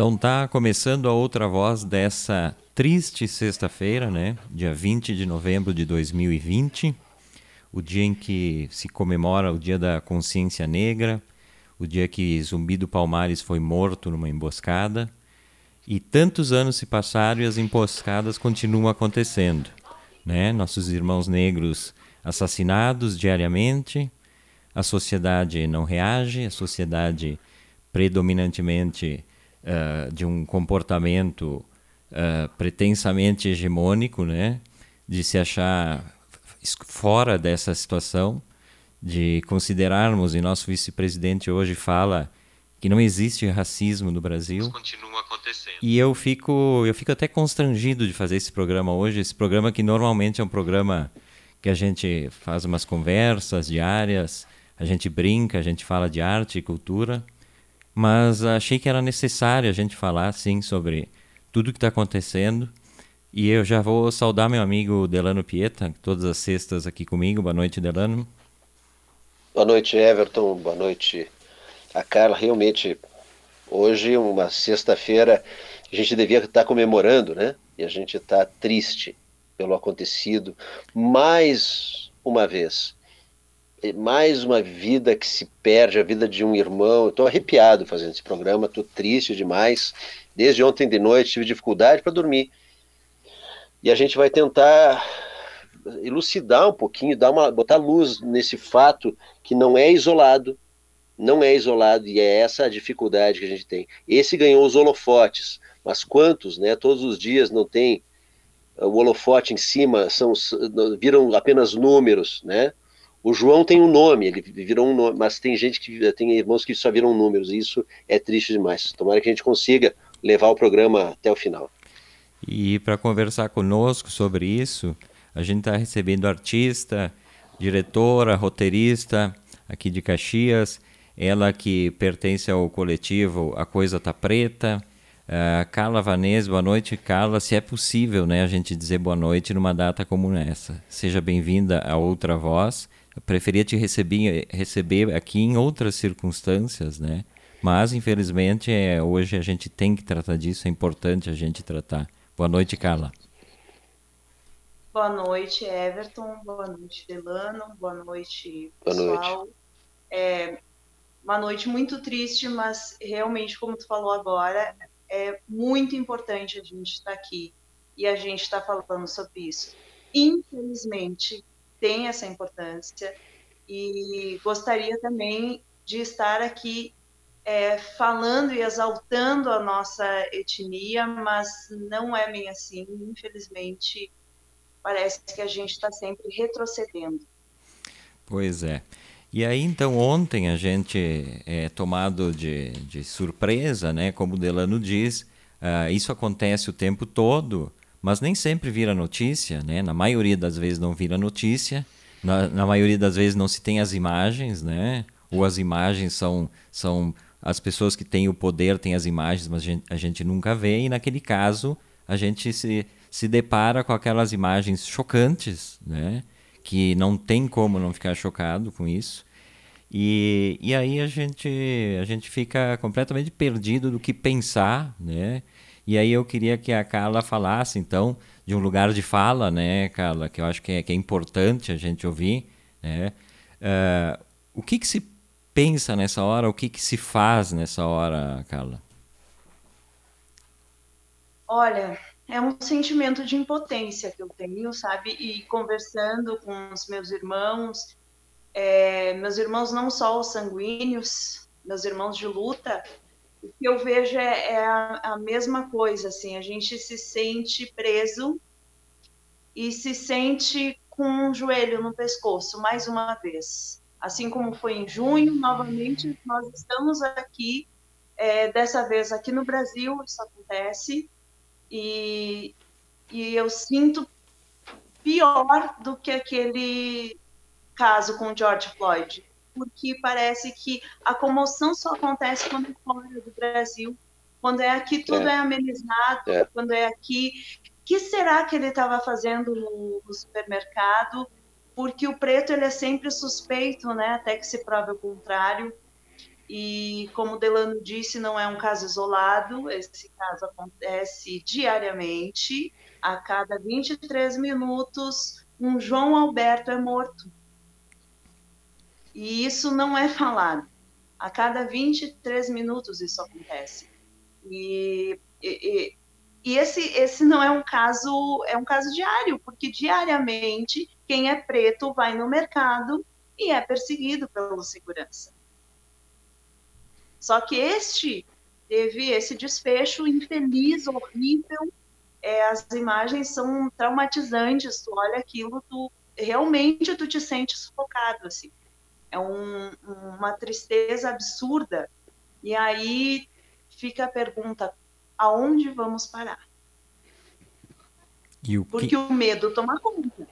Então tá começando a outra voz dessa triste sexta-feira, né? Dia 20 de novembro de 2020, o dia em que se comemora o Dia da Consciência Negra, o dia que Zumbi do Palmares foi morto numa emboscada. E tantos anos se passaram e as emboscadas continuam acontecendo, né? Nossos irmãos negros assassinados diariamente, a sociedade não reage, a sociedade predominantemente uh, de um comportamento uh, pretensamente hegemônico, né? de se achar fora dessa situação, de considerarmos, e nosso vice-presidente hoje fala que não existe racismo no Brasil. Isso continua acontecendo. E eu fico, eu fico até constrangido de fazer esse programa hoje, esse programa que normalmente é um programa que a gente faz umas conversas diárias, a gente brinca, a gente fala de arte e cultura, mas achei que era necessário a gente falar, sim, sobre tudo que está acontecendo. E eu já vou saudar meu amigo Delano Pieta, todas as sextas aqui comigo. Boa noite, Delano. Boa noite, Everton. Boa noite, a Carla. Realmente, hoje, uma sexta-feira, a gente devia estar comemorando, né? E a gente está triste pelo acontecido. Mais uma vez, mais uma vida que se perde, a vida de um irmão. Estou arrepiado fazendo esse programa, estou triste demais. Desde ontem de noite tive dificuldade para dormir. E a gente vai tentar elucidar um pouquinho, dar uma, botar luz nesse fato que não é isolado, não é isolado e é essa a dificuldade que a gente tem. Esse ganhou os holofotes, mas quantos, né? Todos os dias não tem o holofote em cima, são viram apenas números, né? O João tem um nome, ele virou um nome, mas tem gente que tem irmãos que só viram números, e isso é triste demais. Tomara que a gente consiga levar o programa até o final. E para conversar conosco sobre isso, a gente está recebendo artista, diretora, roteirista aqui de Caxias, ela que pertence ao coletivo A Coisa Tá Preta. Uh, Carla Vanês, boa noite, Carla. Se é possível, né, a gente dizer boa noite numa data como essa. Seja bem-vinda a outra voz. Preferia te receber, receber aqui em outras circunstâncias, né? Mas, infelizmente, é, hoje a gente tem que tratar disso, é importante a gente tratar. Boa noite, Carla. Boa noite, Everton. Boa noite, Delano. Boa noite, pessoal. Boa noite. É uma noite muito triste, mas realmente, como tu falou agora, é muito importante a gente estar aqui e a gente estar falando sobre isso. Infelizmente, tem essa importância e gostaria também de estar aqui é, falando e exaltando a nossa etnia, mas não é bem assim. Infelizmente, parece que a gente está sempre retrocedendo. Pois é. E aí, então, ontem a gente é tomado de, de surpresa, né? Como Delano diz, uh, isso acontece o tempo todo, mas nem sempre vira notícia, né? Na maioria das vezes não vira notícia, na, na maioria das vezes não se tem as imagens, né? Ou as imagens são, são as pessoas que têm o poder têm as imagens, mas a gente, a gente nunca vê, e naquele caso a gente se, se depara com aquelas imagens chocantes, né? Que não tem como não ficar chocado com isso. E, e aí a gente, a gente fica completamente perdido do que pensar, né? E aí eu queria que a Carla falasse, então, de um lugar de fala, né, Carla, que eu acho que é, que é importante a gente ouvir, né? Uh, o que, que se pensa nessa hora, o que, que se faz nessa hora, Carla? Olha, é um sentimento de impotência que eu tenho, sabe? E conversando com os meus irmãos, é, meus irmãos não só os sanguíneos, meus irmãos de luta, o que eu vejo é, é a, a, mesma coisa, assim, a gente se sente preso e se sente com um joelho no pescoço, mais uma vez. Assim como foi em junho, novamente nós estamos aqui, é, dessa vez aqui no Brasil, isso acontece, e, e eu sinto pior do que aquele caso com George Floyd porque parece que a comoção só acontece quando é fora do Brasil. Quando é aqui, tudo é, é amenizado. É. Quando é aqui. O que será que ele estava fazendo no, no, supermercado? Porque o preto ele é sempre suspeito, né? Até que se prove o contrário. E como Delano disse, não é um caso isolado, esse caso acontece diariamente. A cada 23 minutos, um João Alberto é morto. E isso não é falado. A cada 23 minutos isso acontece. E, e, e esse, esse não é um caso, é um caso diário, porque diariamente quem é preto vai no mercado e é perseguido pelo segurança. Só que este teve esse desfecho infeliz, horrível. É, as imagens são traumatizantes. Tu olha aquilo, tu realmente tu te sente sufocado assim. É um, uma tristeza absurda. E aí fica a pergunta: aonde vamos parar? O Porque que... o medo toma conta.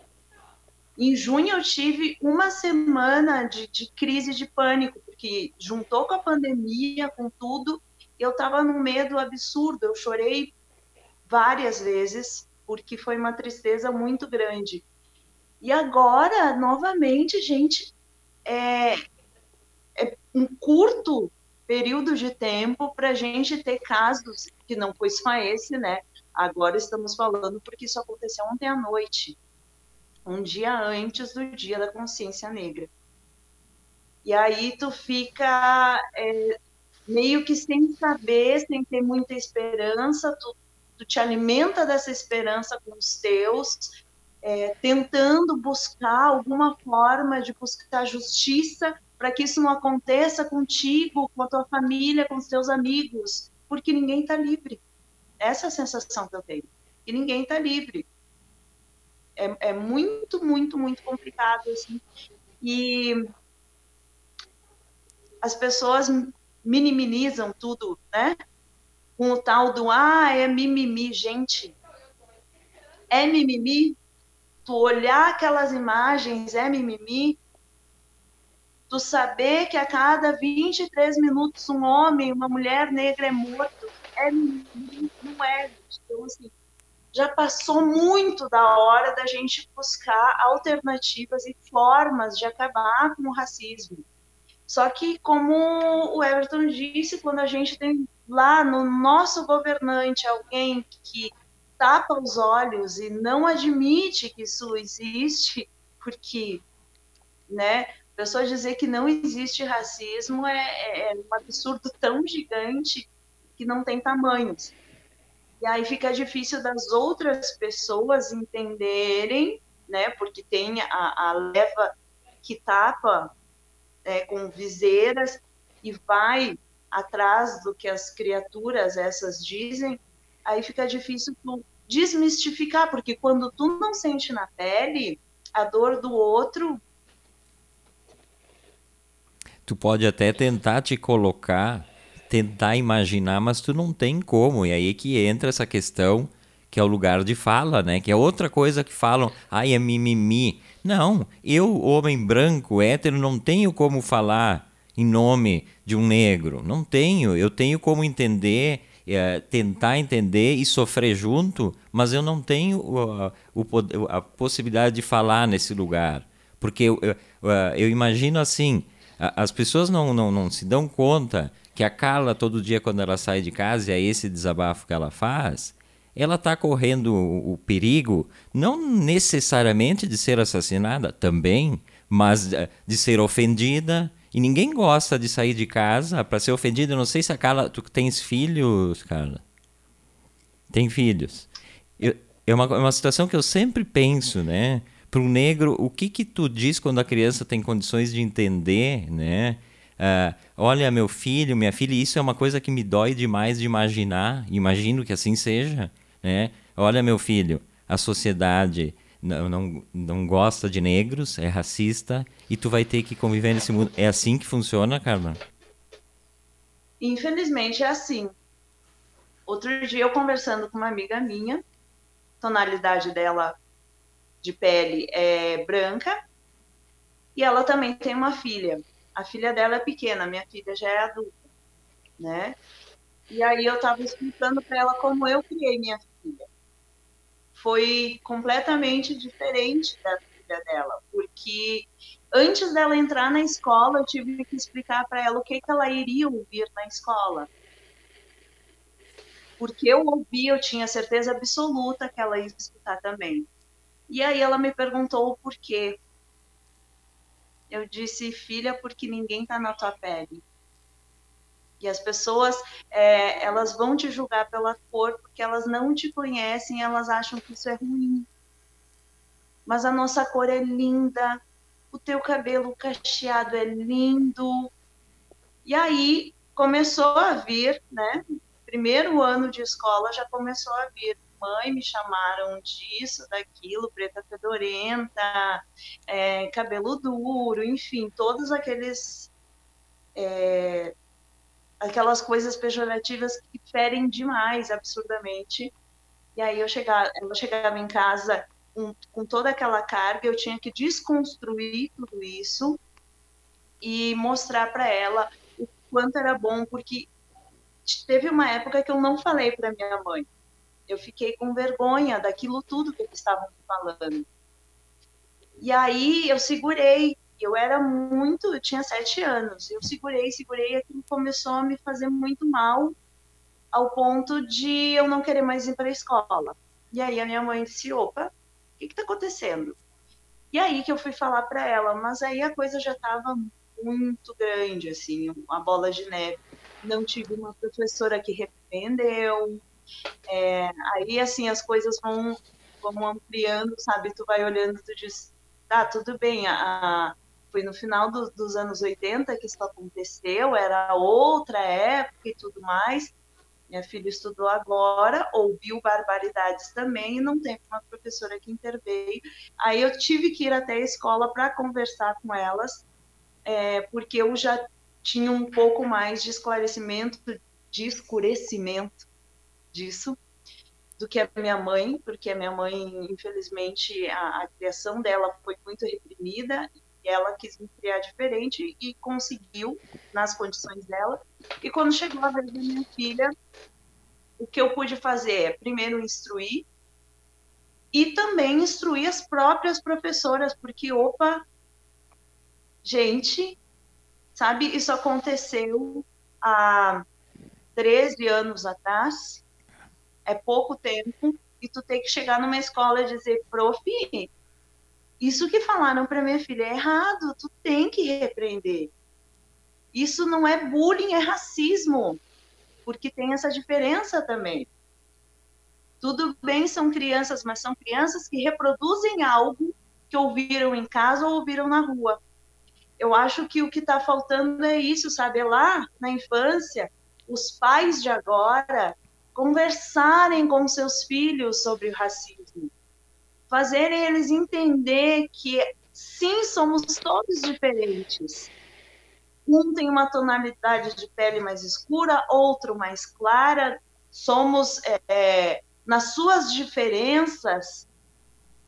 Em junho eu tive uma semana de, de crise de pânico, que juntou com a pandemia, com tudo, eu estava num medo absurdo. Eu chorei várias vezes, porque foi uma tristeza muito grande. E agora, novamente, gente, é, é um curto período de tempo para a gente ter casos, que não foi só esse, né? Agora estamos falando porque isso aconteceu ontem à noite, um dia antes do Dia da Consciência Negra. E aí tu fica é, meio que sem saber, sem ter muita esperança, tu, tu te alimenta dessa esperança com os teus, é, tentando buscar alguma forma de buscar justiça para que isso não aconteça contigo, com a tua família, com os teus amigos, porque ninguém está livre. Essa é a sensação que eu tenho. E ninguém está livre. É, é, muito, muito, muito complicado, assim. E as pessoas minimizam tudo, né? Com o tal do, ah, é mimimi. Gente, é mimimi? Tu olhar aquelas imagens é mimimi? Tu saber que a cada 23 minutos um homem, uma mulher negra é morto, é mimimi? Não é. Então, assim, já passou muito da hora da gente buscar alternativas e formas de acabar com o racismo só que, como o Everton disse, quando a gente tem lá no nosso governante alguém que tapa os olhos e não admite que isso existe, porque, né, pessoa dizer que não existe racismo é, é um absurdo tão gigante que não tem tamanhos. E aí fica difícil das outras pessoas entenderem, né, porque tem a, a leva que tapa é, com viseiras e vai atrás do que as criaturas essas dizem, aí fica difícil tu desmistificar, porque quando tu não sente na pele a dor do outro, tu pode até tentar te colocar, tentar imaginar, mas tu não tem como. E aí que entra essa questão que é o lugar de fala, né? Que é outra coisa que falam, ai, é mimimi. Não, eu, homem branco, hétero, não tenho como falar em nome de um negro. Não tenho. Eu tenho como entender, é, tentar entender e sofrer junto, mas eu não tenho uh, o, a possibilidade de falar nesse lugar. Porque eu, eu, eu imagino assim, as pessoas não, não, não se dão conta que a Carla, todo dia, quando ela sai de casa, e é esse desabafo que ela faz, ela está correndo o, o, perigo não necessariamente de ser assassinada, também, mas eh, de ser ofendida. E ninguém gosta de sair de casa para ser ofendida. Eu não sei se a Carla. Tu tens filhos, Carla? Tem filhos. Eu, é uma, é uma situação que eu sempre penso, né? Para o negro, o que que tu diz quando a criança tem condições de entender, né? Uh, olha, meu filho, minha filha, isso é uma coisa que me dói demais de imaginar. Imagino que assim seja. Né? Olha, meu filho, a sociedade não, não, não gosta de negros, é racista, e tu vai ter que conviver nesse mundo. É assim que funciona, Carla? Infelizmente é assim. Outro dia eu conversando com uma amiga minha, tonalidade dela de pele é branca, e ela também tem uma filha. A filha dela é pequena, minha filha já é adulta, né? E aí eu estava explicando para ela como eu criei minha filha. Foi completamente diferente da filha dela, porque Antes dela entrar na escola, eu tive que explicar para ela o que, que ela iria ouvir na escola. Porque eu ouvi, eu tinha certeza absoluta que ela ia escutar também. E aí ela me perguntou o porquê. Eu disse, filha, porque ninguém está na tua pele. E as pessoas, é, elas vão te julgar pela cor porque elas não te conhecem, elas acham que isso é ruim. Mas a nossa cor é linda, o teu cabelo cacheado é lindo. E aí começou a vir, né? Primeiro ano de escola já começou a vir mãe me chamaram disso, daquilo, preta fedorenta, é, cabelo duro, enfim, todos aqueles é, aquelas coisas pejorativas que ferem demais, absurdamente. E aí eu chegava, eu chegava em casa com, com toda aquela carga, eu tinha que desconstruir tudo isso e mostrar para ela o quanto era bom, porque teve uma época que eu não falei para minha mãe. Eu fiquei com vergonha daquilo tudo que eles estavam falando. E aí eu segurei, eu era muito, eu tinha sete anos, eu segurei, segurei, aquilo começou a me fazer muito mal, ao ponto de eu não querer mais ir para a escola. E aí a minha mãe disse, opa, o que está acontecendo? E aí que eu fui falar para ela, mas aí a coisa já estava muito grande, assim, uma bola de neve. Não tive uma professora que repreendeu. É, aí, assim, as coisas vão, vão ampliando, sabe? Tu vai olhando, tu diz, tá, tudo bem, a, foi no final do, dos anos 80 que isso aconteceu, era outra época e tudo mais. Minha filha estudou agora, ouviu barbaridades também e não tem uma professora que interveio. Aí eu tive que ir até a escola para conversar com elas, é, porque eu já tinha um pouco mais de esclarecimento, de escurecimento disso do que a minha mãe, porque a minha mãe, infelizmente, a, a criação dela foi muito reprimida ela quis me criar diferente e conseguiu nas condições dela. E quando chegou a vez da minha filha, o que eu pude fazer é primeiro instruir e também instruir as próprias professoras, porque opa, gente, sabe, isso aconteceu há 13 anos atrás, é pouco tempo, e tu tem que chegar numa escola e dizer, prof, isso que falaram para minha filha é errado, tu tem que repreender. Isso não é bullying, é racismo, porque tem essa diferença também. Tudo bem, são crianças, mas são crianças que reproduzem algo que ouviram em casa ou ouviram na rua. Eu acho que o que está faltando é isso, sabe? É lá na infância, os pais de agora conversarem com seus filhos sobre o racismo fazerem eles entender que sim, somos todos diferentes. Um tem uma tonalidade de pele mais escura, outro mais clara. Somos, é, é, nas suas diferenças,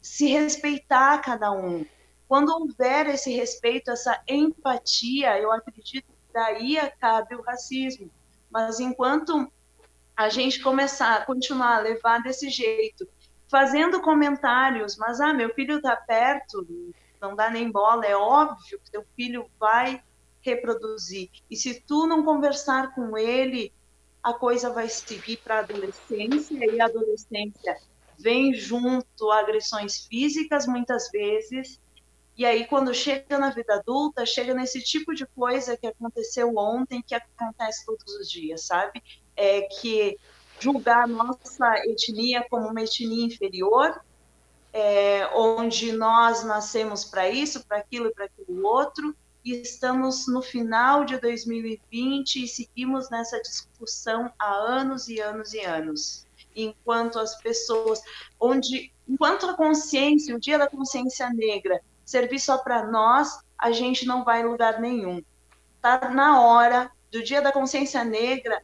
se respeitar cada um. Quando houver esse respeito, essa empatia, eu acredito que daí cabe o racismo. Mas enquanto a gente começar, continuar a levar desse jeito, fazendo comentários, mas ah, meu filho está perto, não dá nem bola, é óbvio que teu filho vai reproduzir. E se tu não conversar com ele, a coisa vai seguir para a adolescência e a adolescência vem junto agressões físicas muitas vezes. E aí quando chega na vida adulta, chega nesse tipo de coisa que aconteceu ontem, que acontece todos os dias, sabe? É que julgar nossa etnia como uma etnia inferior, é, onde nós nascemos para isso, para aquilo e para aquilo outro, e estamos no final de 2020 e seguimos nessa discussão há anos e anos e anos. Enquanto as pessoas, onde, enquanto a consciência, o Dia da Consciência Negra, servir só para nós, a gente não vai em lugar nenhum. Está na hora do Dia da Consciência Negra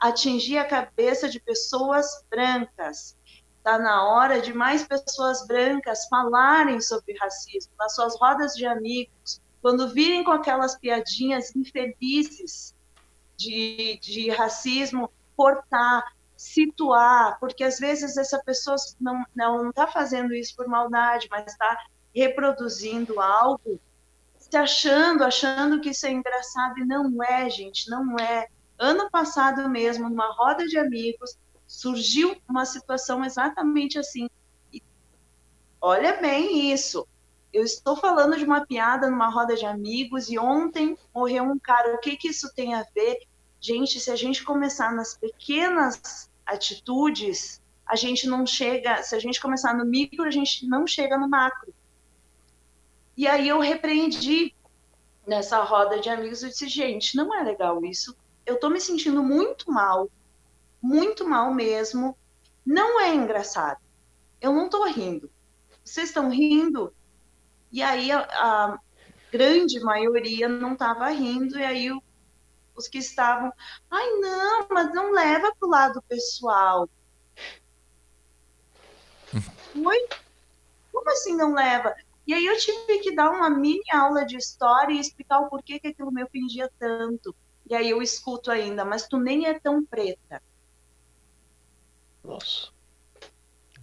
atingir a cabeça de pessoas brancas. Está na hora de mais pessoas brancas falarem sobre racismo nas suas rodas de amigos, quando virem com aquelas piadinhas infelizes de, de racismo, cortar, situar, porque às vezes essa pessoa não não está fazendo isso por maldade, mas está reproduzindo algo se achando, achando que isso é engraçado, e não é, gente, não é. Ano passado mesmo, numa roda de amigos, surgiu uma situação exatamente assim. E olha bem isso. Eu estou falando de uma piada numa roda de amigos e ontem morreu um cara. O que, que isso tem a ver? Gente, se a gente começar nas pequenas atitudes, a gente não chega. Se a gente começar no micro, a gente não chega no macro. E aí eu repreendi nessa roda de amigos. Eu disse, gente, não é legal isso. Eu tô me sentindo muito mal, muito mal mesmo. Não é engraçado. Eu não tô rindo. Vocês estão rindo? E aí a, a grande maioria não estava rindo, e aí o, os que estavam, ai não, mas não leva para o lado pessoal. Oi? Como assim não leva? E aí eu tive que dar uma mini aula de história e explicar o porquê que aquilo me ofendia tanto. E aí eu escuto ainda, mas tu nem é tão preta. Nossa.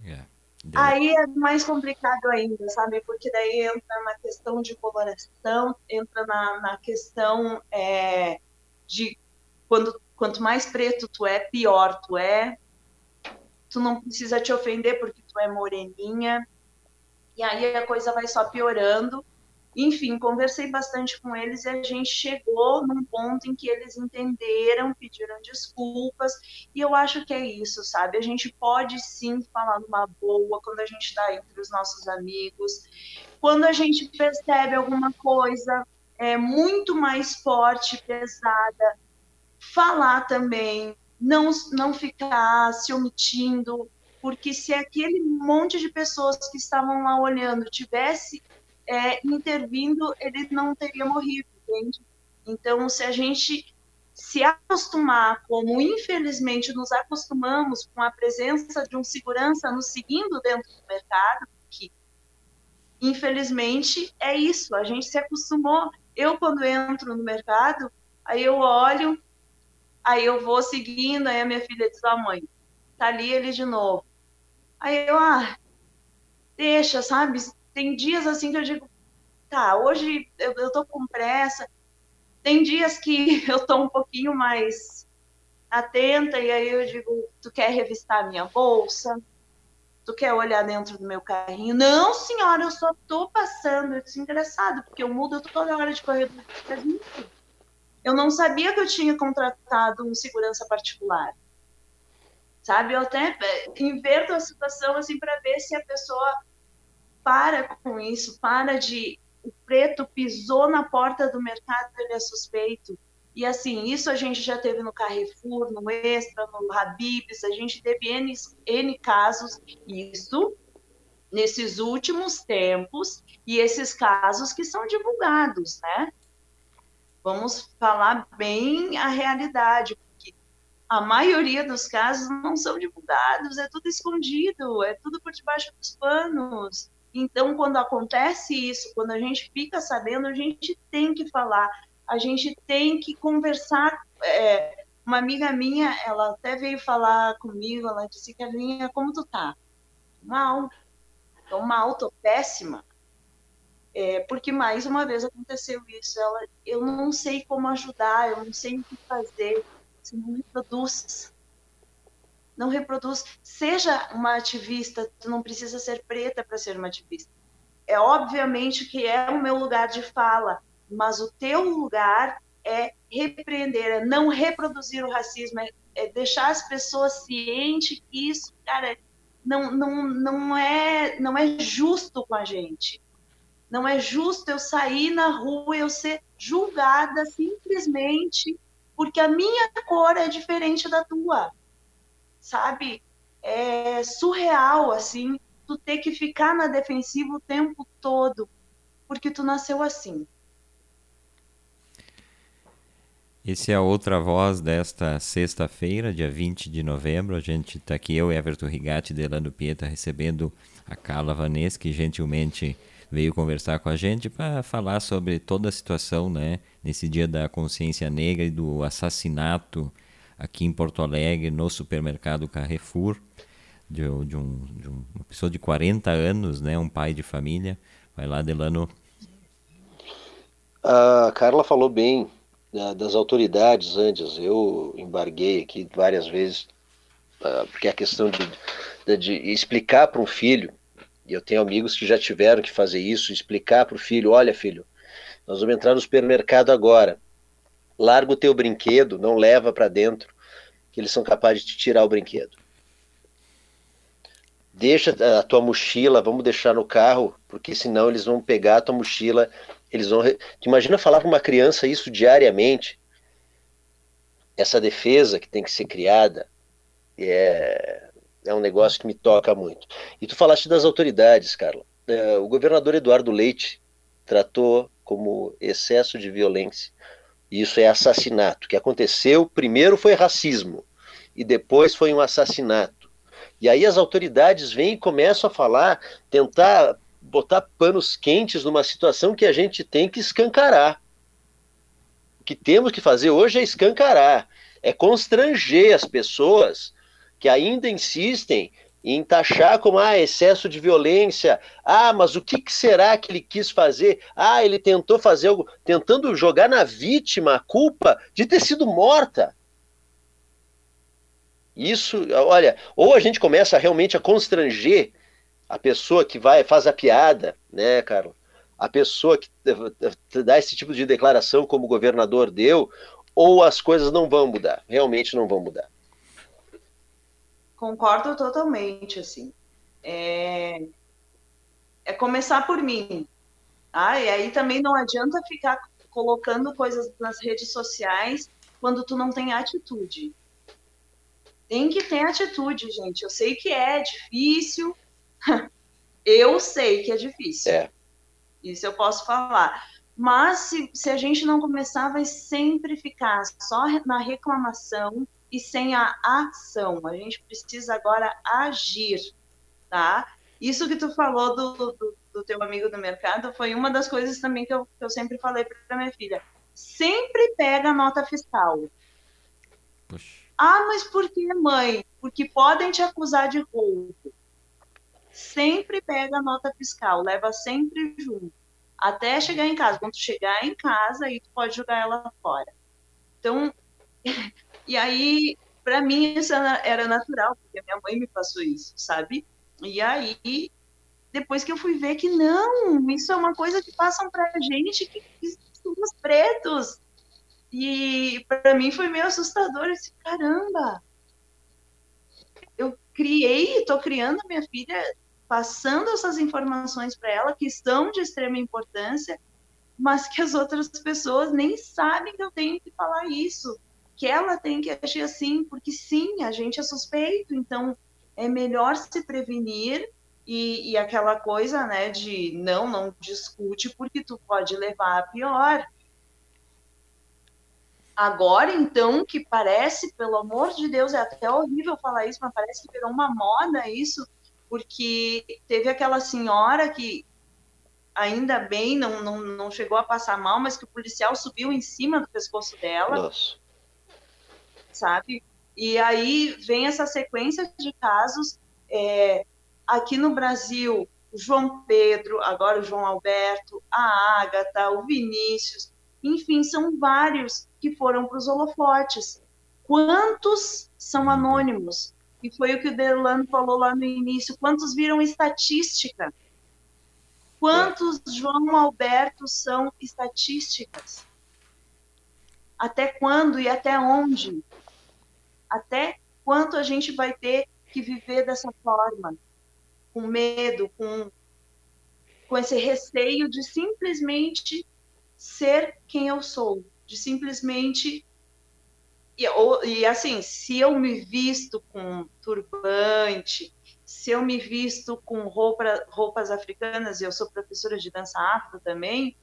Yeah. Aí é mais complicado ainda, sabe? Porque daí entra na questão de coloração, entra na, na questão é, de quando, quanto mais preto tu é, pior tu é. Tu não precisa te ofender porque tu é moreninha. E aí a coisa vai só piorando. Enfim, conversei bastante com eles e a gente chegou num ponto em que eles entenderam, pediram desculpas, e eu acho que é isso, sabe? A gente pode sim falar numa boa quando a gente está entre os nossos amigos, quando a gente percebe alguma coisa é, muito mais forte, pesada, falar também, não, não ficar se omitindo, porque se aquele monte de pessoas que estavam lá olhando tivesse é, intervindo, ele não teria morrido, entende? Então, se a gente se acostumar, como infelizmente nos acostumamos com a presença de um segurança nos seguindo dentro do mercado, que infelizmente é isso, a gente se acostumou. Eu, quando entro no mercado, aí eu olho, aí eu vou seguindo, aí a minha filha diz, ah, mãe, tá ali ele de novo. Aí eu, ah, deixa, sabe? Tem dias assim que eu digo, tá, hoje eu, eu tô com pressa. Tem dias que eu tô um pouquinho mais atenta e aí eu digo, tu quer revistar minha bolsa? Tu quer olhar dentro do meu carrinho? Não, senhora, eu só tô passando. Eu disse, engraçado, porque eu mudo toda hora de corredor. Eu não sabia que eu tinha contratado um segurança particular. Sabe, eu até eh, inverto a situação assim para ver se a pessoa para com isso, para de. O preto pisou na porta do mercado, ele é suspeito. E assim, isso a gente já teve no Carrefour, no Extra, no Habibs, a gente teve N, N casos, isso nesses últimos tempos, e esses casos que são divulgados, né? Vamos falar bem a realidade, porque a maioria dos casos não são divulgados, é tudo escondido, é tudo por debaixo dos panos. Então, quando acontece isso, quando a gente fica sabendo, a gente tem que falar, a gente tem que conversar. É, uma amiga minha, ela até veio falar comigo, ela disse, Carlinha, como tu tá? Mal. Tô mal, tô péssima. É, porque mais uma vez aconteceu isso. Ela, eu não sei como ajudar, eu não sei o que fazer. Você não me produz não reproduz. Seja uma ativista, tu não precisa ser preta para ser uma ativista. É obviamente que é o meu lugar de fala, mas o teu lugar é repreender, é não reproduzir o racismo, é, é deixar as pessoas cientes que isso, cara, não, não, não, é, não é justo com a gente. Não é justo eu sair na rua e eu ser julgada simplesmente porque a minha cor é diferente da tua sabe? É surreal, assim, tu ter que ficar na defensiva o tempo todo, porque tu nasceu assim. Esse é a outra voz desta sexta-feira, dia 20 de novembro. A gente está aqui, eu Everton Rigatti, Delano Pieta, recebendo a Carla Vanessa, que gentilmente veio conversar com a gente para falar sobre toda a situação, né? Nesse dia da consciência negra e do assassinato aqui em Porto Alegre, no supermercado Carrefour, de, de, um, de uma pessoa de 40 anos, né, um pai de família. Vai lá, Delano. A Carla falou bem das autoridades antes. Eu embarguei aqui várias vezes, uh, porque a questão de, de explicar para um filho, e eu tenho amigos que já tiveram que fazer isso, explicar para o filho: olha, filho, nós vamos entrar no supermercado agora. Larga o teu brinquedo, não leva para dentro, que eles são capazes de tirar o brinquedo. Deixa a tua mochila, vamos deixar no carro, porque senão eles vão pegar a tua mochila eles vão. Imagina falar para uma criança isso diariamente. Essa defesa que tem que ser criada é, é um negócio que me toca muito. E tu falaste das autoridades, Carla. É, o governador Eduardo Leite tratou como excesso de violência. Isso é assassinato. O que aconteceu primeiro foi racismo e depois foi um assassinato. E aí as autoridades vêm e começam a falar, tentar botar panos quentes numa situação que a gente tem que escancarar. O que temos que fazer hoje é escancarar, é constranger as pessoas que ainda insistem em taxar como ah, excesso de violência. Ah, mas o que, que, será que ele quis fazer? Ah, ele tentou fazer algo, tentando jogar na vítima a culpa de ter sido morta. Isso, olha, ou a gente começa realmente a constranger a pessoa que vai faz a piada, né, Carlos? A pessoa que dá esse tipo de declaração como o governador deu, ou as coisas não vão mudar, realmente não vão mudar. Concordo totalmente, assim. É, é começar por mim. Ah, e aí também não adianta ficar colocando coisas nas redes sociais quando tu não tem atitude. Tem que ter atitude, gente. Eu sei que é difícil, eu sei que é difícil. É. Isso eu posso falar. Mas se, se a gente não começar, vai sempre ficar só na reclamação e sem a ação. A gente precisa agora agir, tá? Isso que tu falou do, do, do teu amigo do mercado foi uma das coisas também que eu, que eu sempre falei para minha filha. Sempre pega a nota fiscal. Puxa. Ah, mas por que, mãe? Porque podem te acusar de roubo sempre pega a nota fiscal, leva sempre junto, até chegar em casa. Quando tu chegar em casa, aí tu pode jogar ela fora. Então, e aí, para mim, isso era natural, porque minha mãe me passou isso, sabe? E aí, depois que eu fui ver que não, isso é uma coisa que passam pra gente que, que somos pretos. E para mim foi meio assustador esse caramba. Eu criei, estou criando minha filha passando essas informações para ela que são de extrema importância, mas que as outras pessoas nem sabem que eu tenho que falar isso, que ela tem que agir assim, porque sim, a gente é suspeito, então é melhor se prevenir e, e aquela coisa, né, de não, não discute porque tu pode levar a pior. Agora, então, que parece, pelo amor de Deus, é até horrível falar isso, mas parece que virou uma moda isso, porque teve aquela senhora que ainda bem não, não, não chegou a passar mal, mas que o policial subiu em cima do pescoço dela. Nossa. Sabe? E aí vem essa sequência de casos. É, aqui no Brasil, o João Pedro, agora o João Alberto, a Ágata, o Vinícius, enfim, são vários que foram para os holofotes. Quantos são anônimos? E foi o que o Delano falou lá no início. Quantos viram estatística? Quantos João Alberto são estatísticas? Até quando e até onde? Até quanto a gente vai ter que viver dessa forma? Com medo, com, com esse receio de simplesmente ser quem eu sou, de simplesmente e, ou, e assim, se eu me visto com turbante, se eu me visto com roupa, roupas africanas, e eu sou professora de dança afro também,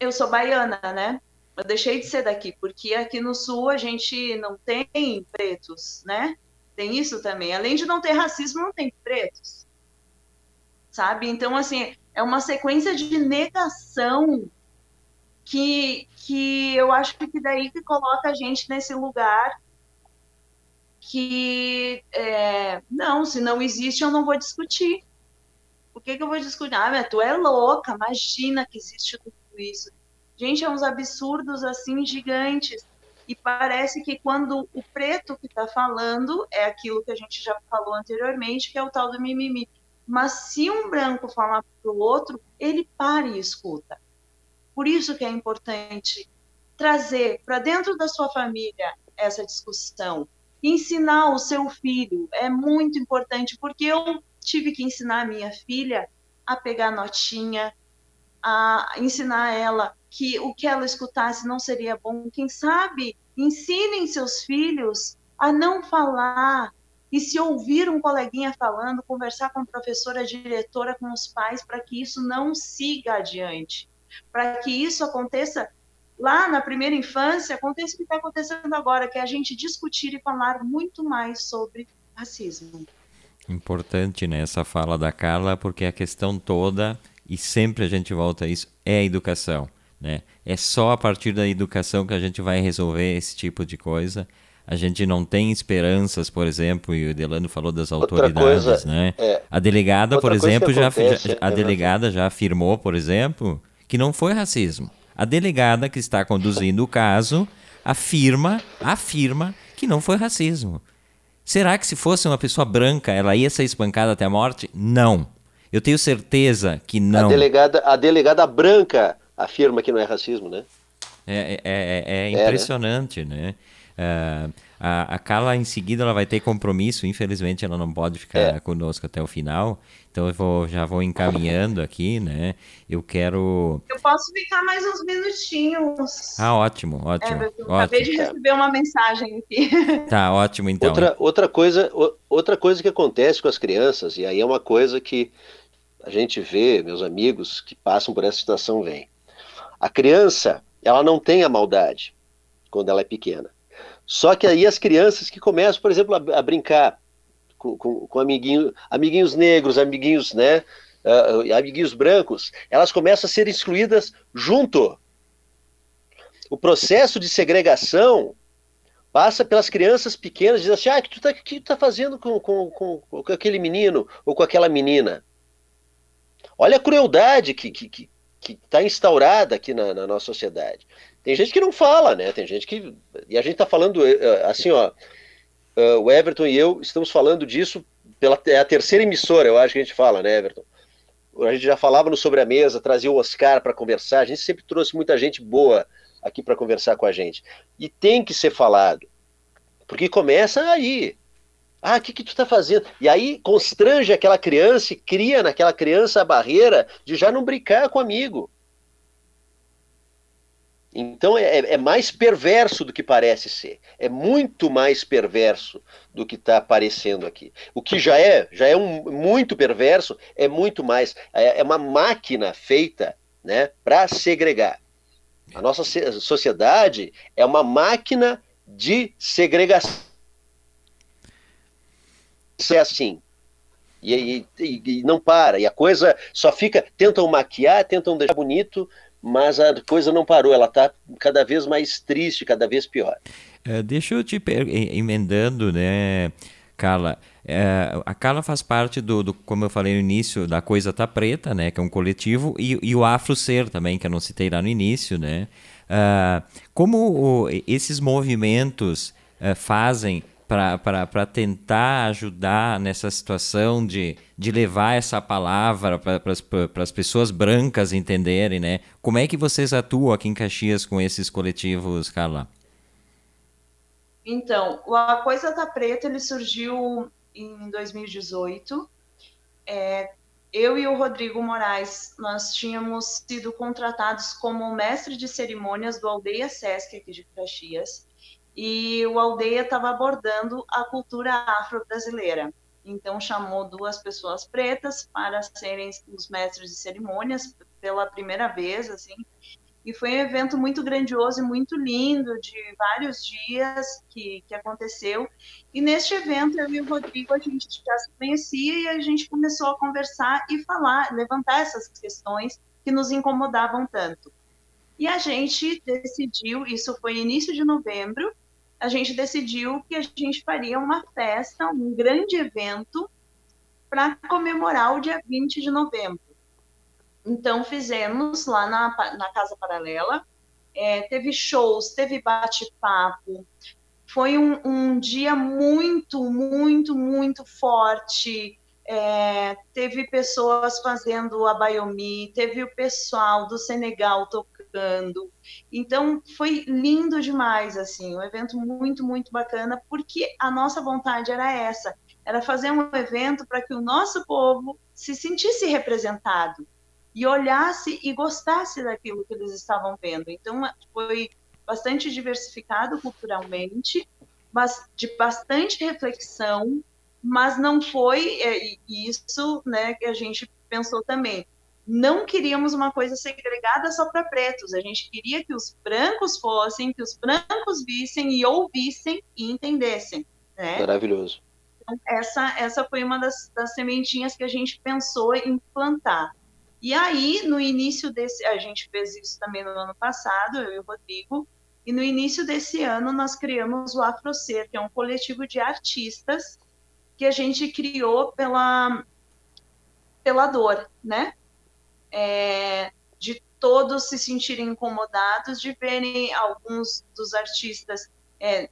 eu sou baiana, né? Eu deixei de ser daqui, porque aqui no sul a gente não tem pretos, né? Tem isso também. Além de não ter racismo, não tem pretos. Sabe? Então, assim, é uma sequência de negação que, que eu acho que daí que coloca a gente nesse lugar que é, não, se não existe, eu não vou discutir. Por que, que eu vou discutir? Ah, mas tu é louca, imagina que existe tudo isso. Gente, é uns absurdos assim gigantes. E parece que quando o preto que está falando é aquilo que a gente já falou anteriormente, que é o tal do mimimi. Mas se um branco falar para o outro, ele para e escuta. Por isso que é importante trazer para dentro da sua família essa discussão. Ensinar o seu filho é muito importante, porque eu tive que ensinar a minha filha a pegar notinha, a ensinar ela que o que ela escutasse não seria bom. Quem sabe ensinem seus filhos a não falar. E se ouvir um coleguinha falando, conversar com a professora, a diretora, com os pais, para que isso não siga adiante. Para que isso aconteça lá na primeira infância, aconteça o que está acontecendo agora, que é a gente discutir e falar muito mais sobre racismo. Importante né, fala da Carla, porque a questão toda e sempre a gente volta a isso, é a educação. Né? É só a partir da educação que a gente vai resolver esse tipo de coisa. A gente não tem esperanças, por exemplo, e o Delano falou das autoridades, coisa, né? É, a delegada, por exemplo, já, acontece, já, a é delegada já afirmou, por exemplo, que não foi racismo. A delegada que está conduzindo o caso afirma, afirma que não foi racismo. Será que se fosse uma pessoa branca, ela ia ser espancada até a morte? Não. Eu tenho certeza que não. A delegada, a delegada branca afirma que não é racismo, né? É, é, é, é impressionante, né? né? Uh, a, a Carla, em seguida, ela vai ter compromisso. Infelizmente, ela não pode ficar é. conosco até o final. Então, eu vou, já vou encaminhando aqui, né? Eu quero... Eu posso ficar mais uns minutinhos. Ah, ótimo, ótimo. É, eu ótimo. acabei de receber uma mensagem aqui. Tá, ótimo, então. Outra, outra, coisa, outra coisa que acontece com as crianças, e aí é uma coisa que a gente vê, meus amigos que passam por essa situação vêm. A criança, ela não tem a maldade quando ela é pequena. Só que aí as crianças que começam, por exemplo, a, a brincar com, com, com amiguinho, amiguinhos negros, amiguinhos, né, uh, amiguinhos brancos, elas começam a ser excluídas junto. O processo de segregação passa pelas crianças pequenas, diz assim, ah, o que tu tá, que tu tá fazendo com, com, com, com aquele menino ou com aquela menina? Olha a crueldade que está que, que tá instaurada aqui na, na, nossa sociedade. Tem gente que não fala, né? Tem gente que. E a gente está falando eh, assim, ó. Uh, o Everton e eu estamos falando disso pela é a terceira emissora, eu acho que a gente fala, né, Everton? A gente já falava no Sobre a Mesa, trazia o Oscar para conversar, a gente sempre trouxe muita gente boa aqui para conversar com a gente. E tem que ser falado, porque começa aí. Ah, o que, que tu está fazendo? E aí constrange aquela criança e cria naquela criança a barreira de já não brincar com o amigo. Então é, é, mais perverso do que parece ser. É muito mais perverso do que está aparecendo aqui. O que já é, já é um, muito perverso, é muito mais. É, é uma máquina feita né, para segregar. A nossa sociedade é uma máquina de segregação é assim. E, e, e, não para. E a coisa só fica. Tentam maquiar, tentam deixar bonito, mas a coisa não parou. Ela está cada vez mais triste, cada vez pior. É, deixa eu te emendando, né, Carla? É, a Carla faz parte do, do, como eu falei no início, da Coisa Tá Preta, né, que é um coletivo, e, e o Afro Ser também, que eu não citei lá no início, né? Uh, como o, esses movimentos uh, fazem para tentar ajudar nessa situação de, de levar essa palavra para as pessoas brancas entenderem, né? Como é que vocês atuam aqui em Caxias com esses coletivos, Carla? Então, a Coisa Tá Preta, ele surgiu em 2018. É, eu e o Rodrigo Moraes, nós tínhamos sido contratados como mestre de cerimônias do Aldeia Sesc aqui de Caxias e o Aldeia estava abordando a cultura afro-brasileira. Então chamou duas pessoas pretas para serem os mestres de cerimônias pela primeira vez, assim. E foi um evento muito grandioso e muito lindo, de vários dias que, que aconteceu. E neste evento, eu e o Rodrigo, a gente já se conhecia e a gente começou a conversar e falar, levantar essas questões que nos incomodavam tanto. E a gente decidiu, isso foi início de novembro, a gente decidiu que a gente faria uma festa, um grande evento, para comemorar o dia 20 de novembro. Então fizemos lá na, na Casa Paralela, é, teve shows, teve bate-papo, foi um, um, dia muito, muito, muito forte. É, teve pessoas fazendo a Bayomi, teve o pessoal do Senegal tocando. Então foi lindo demais, assim, um evento muito, muito bacana, porque a nossa vontade era essa, era fazer um evento para que o nosso povo se sentisse representado e olhasse e gostasse daquilo que eles estavam vendo. Então foi bastante diversificado culturalmente, mas de bastante reflexão mas não foi é, isso né, que a gente pensou também. Não queríamos uma coisa segregada só para pretos, a gente queria que os brancos fossem, que os brancos vissem e ouvissem e entendessem. Né? Maravilhoso. Então, essa, essa foi uma das, das sementinhas que a gente pensou em plantar. E aí, no início desse. A gente fez isso também no ano passado, eu e o Rodrigo. E no início desse ano, nós criamos o AfroCer, que é um coletivo de artistas que a gente criou pela, pela dor, né? É, de todos se sentirem incomodados, de verem alguns dos artistas é,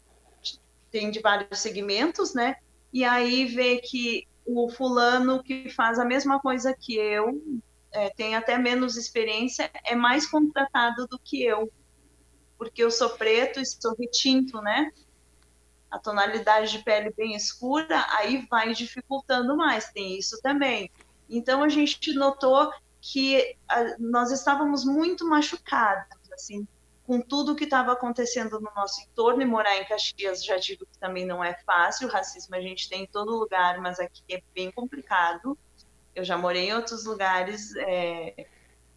tem de vários segmentos, né? E aí ver que o fulano que faz a mesma coisa que eu, é, tem até menos experiência, é mais contratado do que eu, porque eu sou preto e sou retinto, né? a tonalidade de pele bem escura, aí vai dificultando mais, tem isso também. Então a gente notou que a, nós estávamos muito machucados, assim, com tudo que estava acontecendo no nosso entorno, e morar em Caxias, já digo que também não é fácil, o racismo a gente tem em todo lugar, mas aqui é bem complicado. Eu já morei em outros lugares, é,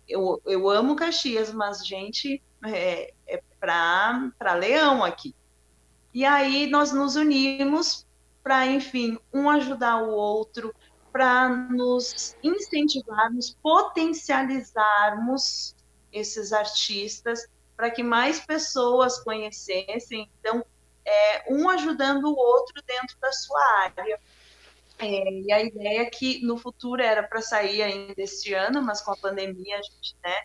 eu, eu amo Caxias, mas, gente, é, é para leão aqui. E aí nós nos unimos para, enfim, um ajudar o outro, para nos incentivarmos, potencializarmos esses artistas, para que mais pessoas conhecessem. Então, é, um ajudando o outro dentro da sua área. É, e a ideia é que no futuro era para sair ainda este ano, mas com a pandemia a gente né,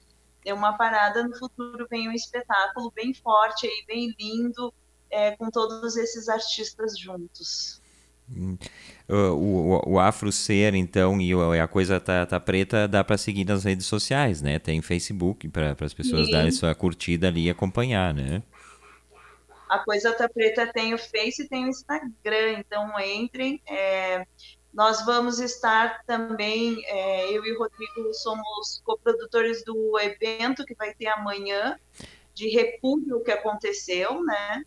deu uma parada. No futuro vem um espetáculo bem forte, aí, bem lindo, é, com todos esses artistas juntos. Hum. O, o, o Afro Ser, então, e a coisa tá, tá preta, dá para seguir nas redes sociais, né? Tem Facebook para as pessoas Sim. darem sua curtida ali e acompanhar, né? A coisa tá preta tem o Face e tem o Instagram, então entrem. É, nós vamos estar também, é, eu e o Rodrigo somos coprodutores do evento que vai ter amanhã, de repúdio que aconteceu, né?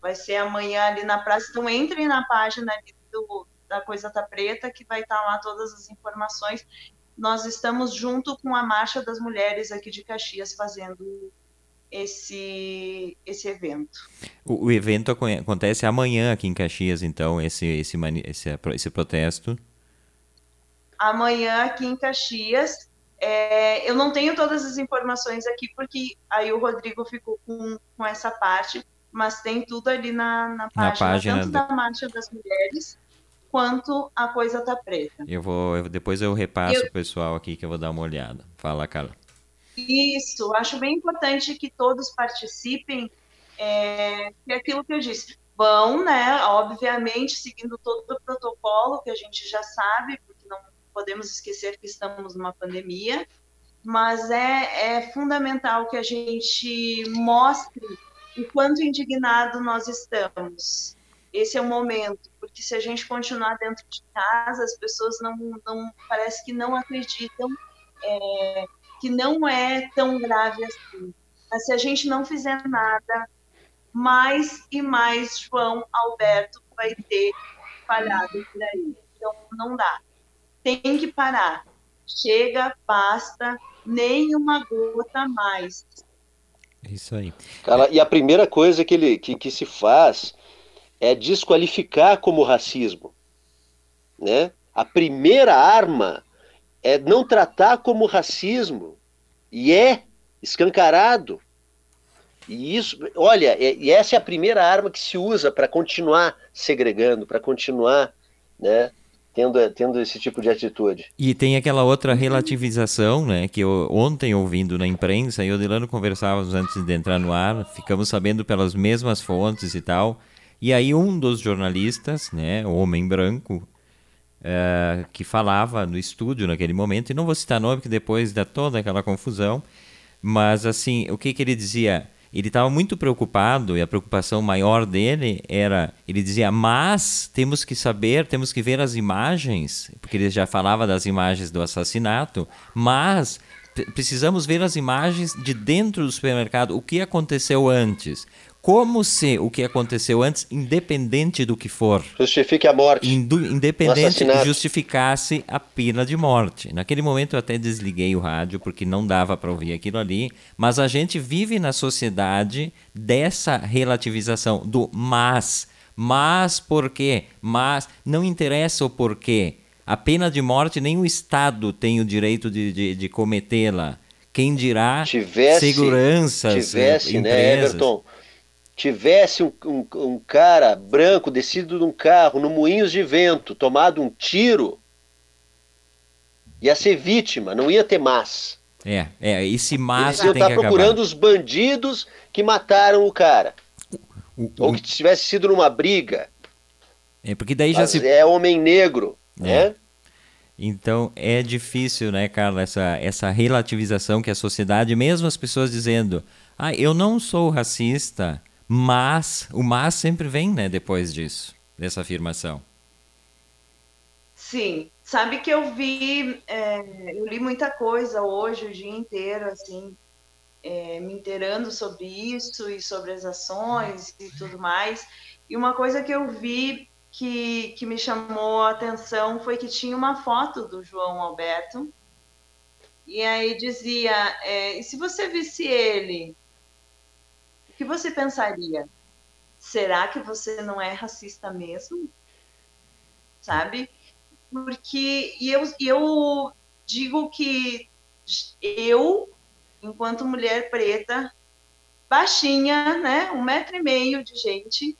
Vai ser amanhã ali na praça. Então, entrem na página do, da Coisa Tá Preta, que vai estar lá todas as informações. Nós estamos junto com a Marcha das Mulheres aqui de Caxias fazendo esse, esse evento. O, o evento acontece amanhã aqui em Caxias, então, esse, esse, esse, esse protesto? Amanhã aqui em Caxias. É, eu não tenho todas as informações aqui, porque aí o Rodrigo ficou com, com essa parte, mas tem tudo ali na, na, página, na página, tanto da Marcha das Mulheres quanto a Coisa Tá Preta. Eu vou, eu, depois eu repasso eu... o pessoal aqui que eu vou dar uma olhada. Fala, Carla. Isso, acho bem importante que todos participem, é, que é aquilo que eu disse. Vão, né, obviamente, seguindo todo o protocolo que a gente já sabe, porque não podemos esquecer que estamos numa pandemia, mas é, é fundamental que a gente mostre o quanto indignado nós estamos. Esse é o momento, porque se a gente continuar dentro de casa, as pessoas não, não parece que não acreditam é, que não é tão grave assim. Mas se a gente não fizer nada, mais e mais João Alberto vai ter falhado por aí. Então não dá. Tem que parar. Chega, basta, nem uma gota mais. Isso aí. Cara, e a primeira coisa que, ele, que, que se faz é desqualificar como racismo. Né? A primeira arma é não tratar como racismo. E é escancarado. E isso, olha, é, e essa é a primeira arma que se usa para continuar segregando, para continuar, né, tendo, tendo esse tipo de atitude. E tem aquela outra relativização, né? Que eu, ontem, ouvindo na imprensa, e o Delano conversávamos antes de entrar no ar, ficamos sabendo pelas mesmas fontes e tal. E aí um dos jornalistas, né, homem branco, uh, que falava no estúdio naquele momento, e não vou citar nome, porque depois dá toda aquela confusão, mas assim, o que, que ele dizia? ele estava muito preocupado e a preocupação maior dele era, ele dizia, mas temos que saber, temos que ver as imagens, porque ele já falava das imagens do assassinato, mas precisamos ver as imagens de dentro do supermercado, o que aconteceu antes como se o que aconteceu antes, independente do que for, justifique a morte, independente justificasse a pena de morte. Naquele momento eu até desliguei o rádio porque não dava para ouvir aquilo ali, mas a gente vive na sociedade dessa relativização do mas, mas por quê? Mas não interessa o porquê. A pena de morte nem o Estado tem o direito de, de, de cometê-la. Quem dirá tivesse, seguranças, tivesse, empresas. né, Everton? Tivesse um, um, um, cara branco descido de um carro no moinhos de vento, tomado um tiro, ia ser vítima, não ia ter mas. É, é, esse mas Eles iam estar procurando os bandidos que mataram o cara. O, o, Ou que tivesse sido numa briga. É, porque daí já Mas se... É homem negro, é. né? Então é difícil, né, Carla, essa, essa relativização que a sociedade, mesmo as pessoas dizendo, ah, eu não sou racista, mas, o mas sempre vem, né, depois disso, dessa afirmação. Sim, sabe que eu vi, é, eu li muita coisa hoje, o dia inteiro, assim, é, me inteirando sobre isso e sobre as ações e tudo mais. E uma coisa que eu vi que, que me chamou a atenção foi que tinha uma foto do João Alberto. E aí dizia: é, e se você visse ele que você pensaria? Será que você não é racista mesmo? Sabe? Porque e eu, eu digo que eu, enquanto mulher preta, baixinha, né, um metro e meio de gente,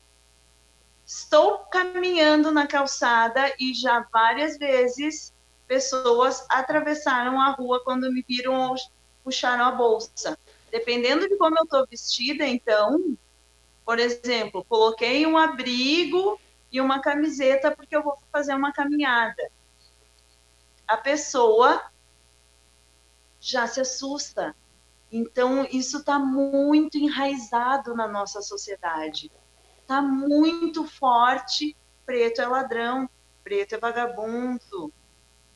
estou caminhando na calçada e já várias vezes pessoas atravessaram a rua quando me viram ou puxaram a bolsa. Dependendo de como eu estou vestida, então, por exemplo, coloquei um abrigo e uma camiseta porque eu vou fazer uma caminhada. A pessoa já se assusta. Então, isso está muito enraizado na nossa sociedade. Está muito forte. Preto é ladrão, preto é vagabundo.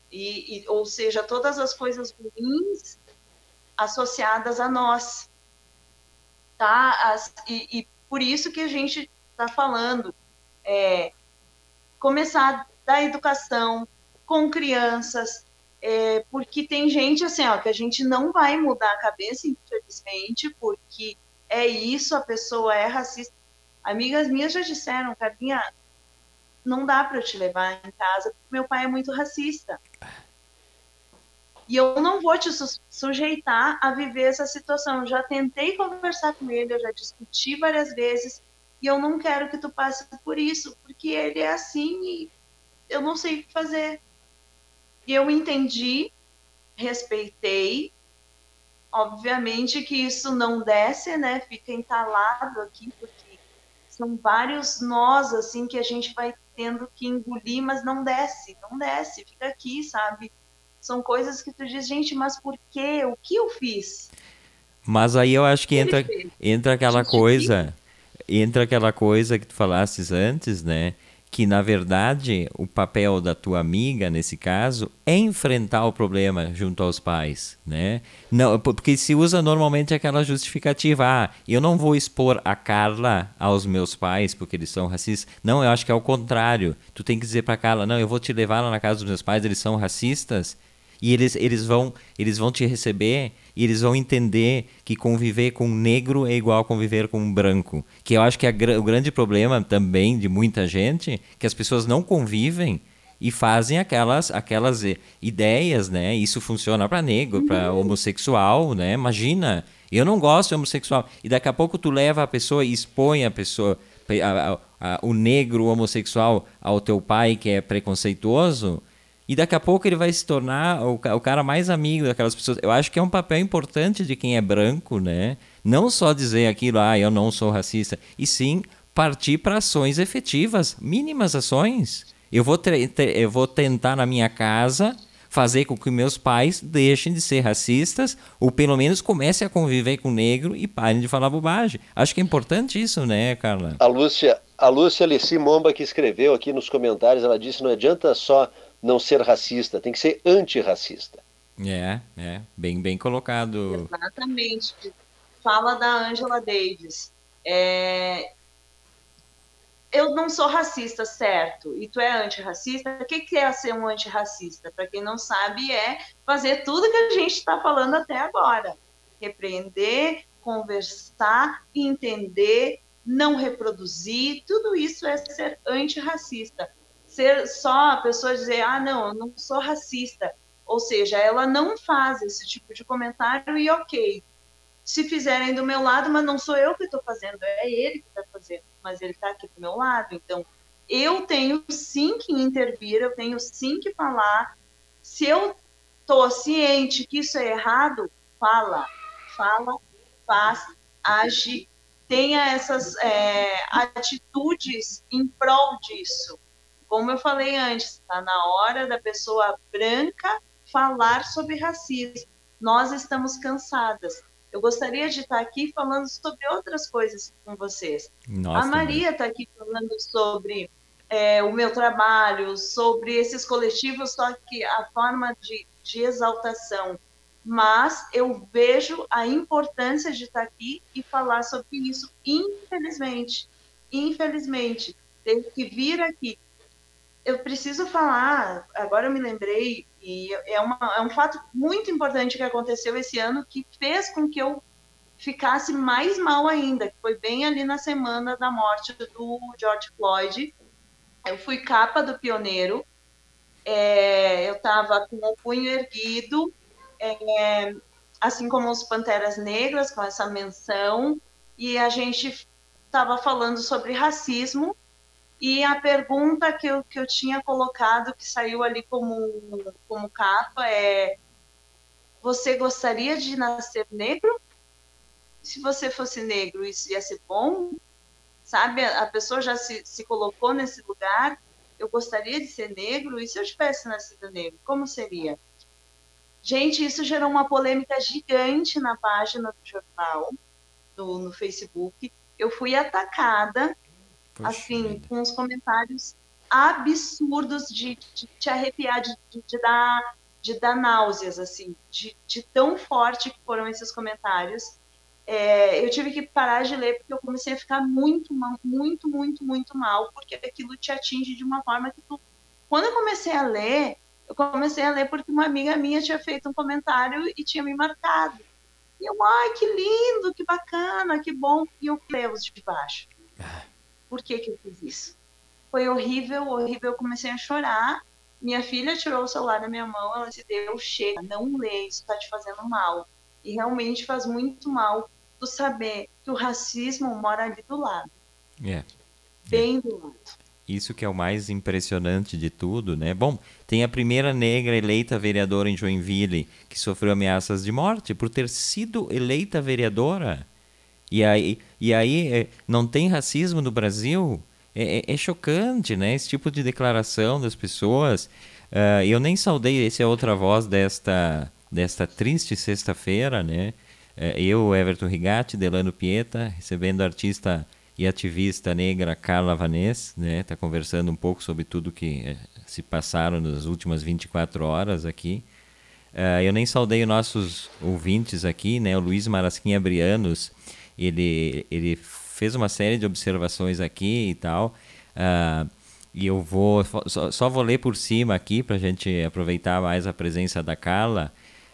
E, e, ou seja, todas as coisas ruins associadas a nós. Tá? As, e, e por isso que a gente está falando, é, começar da educação com crianças, é, porque tem gente assim, ó, que a gente não vai mudar a cabeça, infelizmente, porque é isso, a pessoa é racista. Amigas minhas já disseram, Carlinha, não dá para te levar em casa, porque meu pai é muito racista. E eu não vou te su sujeitar a viver essa situação. Eu já tentei conversar com ele, eu já discuti várias vezes, e eu não quero que tu passe por isso, porque ele é assim e eu não sei o que fazer. E eu entendi, respeitei. Obviamente que isso não desce, né? Fica entalado aqui, porque são vários nós, assim, que a gente vai tendo que engolir, mas não desce, não desce, fica aqui, sabe? São coisas que tu diz, gente, mas por quê? O que eu fiz? Mas aí eu acho que entra, entra aquela coisa, entra aquela coisa que tu falasses antes, né? Que na verdade o papel da tua amiga nesse caso é enfrentar o problema junto aos pais, né? Não, porque se usa normalmente aquela justificativa, ah, eu não vou expor a Carla aos meus pais porque eles são racistas. Não, eu acho que é o contrário. Tu tem que dizer para Carla, não, eu vou te levar lá na casa dos meus pais, eles são racistas e eles, eles, vão, eles vão te receber e eles vão entender que conviver com um negro é igual a conviver com um branco. Que eu acho que é o grande problema também de muita gente, que as pessoas não convivem e fazem aquelas aquelas ideias, né? Isso funciona para negro, para uhum. homossexual, né? Imagina, eu não gosto de homossexual e daqui a pouco tu leva a pessoa e expõe a pessoa a, a, o negro homossexual ao teu pai que é preconceituoso, e daqui a pouco ele vai se tornar o, o, cara mais amigo daquelas pessoas. Eu acho que é um papel importante de quem é branco, né? Não só dizer aquilo, ah, eu não sou racista, e sim partir para ações efetivas, mínimas ações. Eu vou, eu vou tentar na minha casa fazer com que meus pais deixem de ser racistas ou pelo menos comecem a conviver com o negro e parem de falar bobagem. Acho que é importante isso, né, Carla? A Lúcia, a Lúcia Alessi Momba que escreveu aqui nos comentários, ela disse não adianta só não ser racista, tem que ser antirracista. É, é, bem, bem colocado. Exatamente. Fala da Angela Davis. É, eu não sou racista, certo? E tu é antirracista? O que é ser um antirracista? Para quem não sabe, é fazer tudo que a gente está falando até agora: repreender, conversar, entender, não reproduzir. Tudo isso é ser antirracista. Ser só a pessoa dizer, ah, não, eu não sou racista. Ou seja, ela não faz esse tipo de comentário e ok, se fizerem do meu lado, mas não sou eu que estou fazendo, é ele que está fazendo, mas ele está aqui do meu lado. Então, eu tenho sim que intervir, eu tenho sim que falar. Se eu estou ciente que isso é errado, fala, fala, faz, age, tenha essas é, atitudes em prol disso. Como eu falei antes, está na hora da pessoa branca falar sobre racismo. Nós estamos cansadas eu gostaria de estar aqui falando sobre outras coisas com vocês. Nossa, a Maria está aqui falando sobre é, o meu trabalho, sobre esses coletivos, só que a forma de, de exaltação. Mas eu vejo a importância de estar aqui e falar sobre isso, infelizmente. Infelizmente, tenho que vir aqui. Eu preciso falar, agora eu me lembrei, e é, uma, é um fato muito importante que aconteceu esse ano que fez com que eu ficasse mais mal ainda, que foi bem ali na semana da morte do George Floyd. Eu fui capa do pioneiro, é, eu estava com o punho erguido, é, assim como os Panteras Negras, com essa menção, e a gente estava falando sobre racismo, e a pergunta que eu, que eu tinha colocado, que saiu ali como, como capa, é: Você gostaria de nascer negro? Se você fosse negro, isso ia ser bom? Sabe, a pessoa já se, se colocou nesse lugar. Eu gostaria de ser negro, e se eu tivesse nascido negro, como seria? Gente, isso gerou uma polêmica gigante na página do jornal, do, no Facebook. Eu fui atacada Poxa assim, vida. com uns comentários absurdos de, de te arrepiar, de, de, dar, de dar náuseas, assim, de, de tão forte que foram esses comentários. É, eu tive que parar de ler porque eu comecei a ficar muito, muito, muito, muito mal, porque aquilo te atinge de uma forma que tu... Quando eu comecei a ler, eu comecei a ler porque uma amiga minha tinha feito um comentário e tinha me marcado. E eu, ai, que lindo, que bacana, que bom. E eu levo de baixo. Ah. Por que, que eu fiz isso? Foi horrível, horrível. Eu comecei a chorar. Minha filha tirou o celular da minha mão. Ela disse: Deu, chega, não lê, isso está te fazendo mal. E realmente faz muito mal tu saber que o racismo mora ali do lado. É. Bem é. do lado. Isso que é o mais impressionante de tudo, né? Bom, tem a primeira negra eleita vereadora em Joinville que sofreu ameaças de morte por ter sido eleita vereadora. E aí, e aí é, não tem racismo no Brasil? É, é, é, chocante, né? Esse tipo de declaração das pessoas. Uh, eu nem saudei, esse é outra voz desta, desta triste sexta-feira, né? Uh, eu, Everton Rigatti, Delano Pieta, recebendo a artista e ativista negra Carla Vanessa, né? Tá conversando um pouco sobre tudo que uh, se passaram nas últimas 24 horas aqui. Uh, eu nem saudei os nossos ouvintes aqui, né? O Luiz Marasquinha Brianos, ele, ele fez uma série de observações aqui e tal. Uh, e eu vou só, só, vou ler por cima aqui para a gente aproveitar mais a presença da Carla.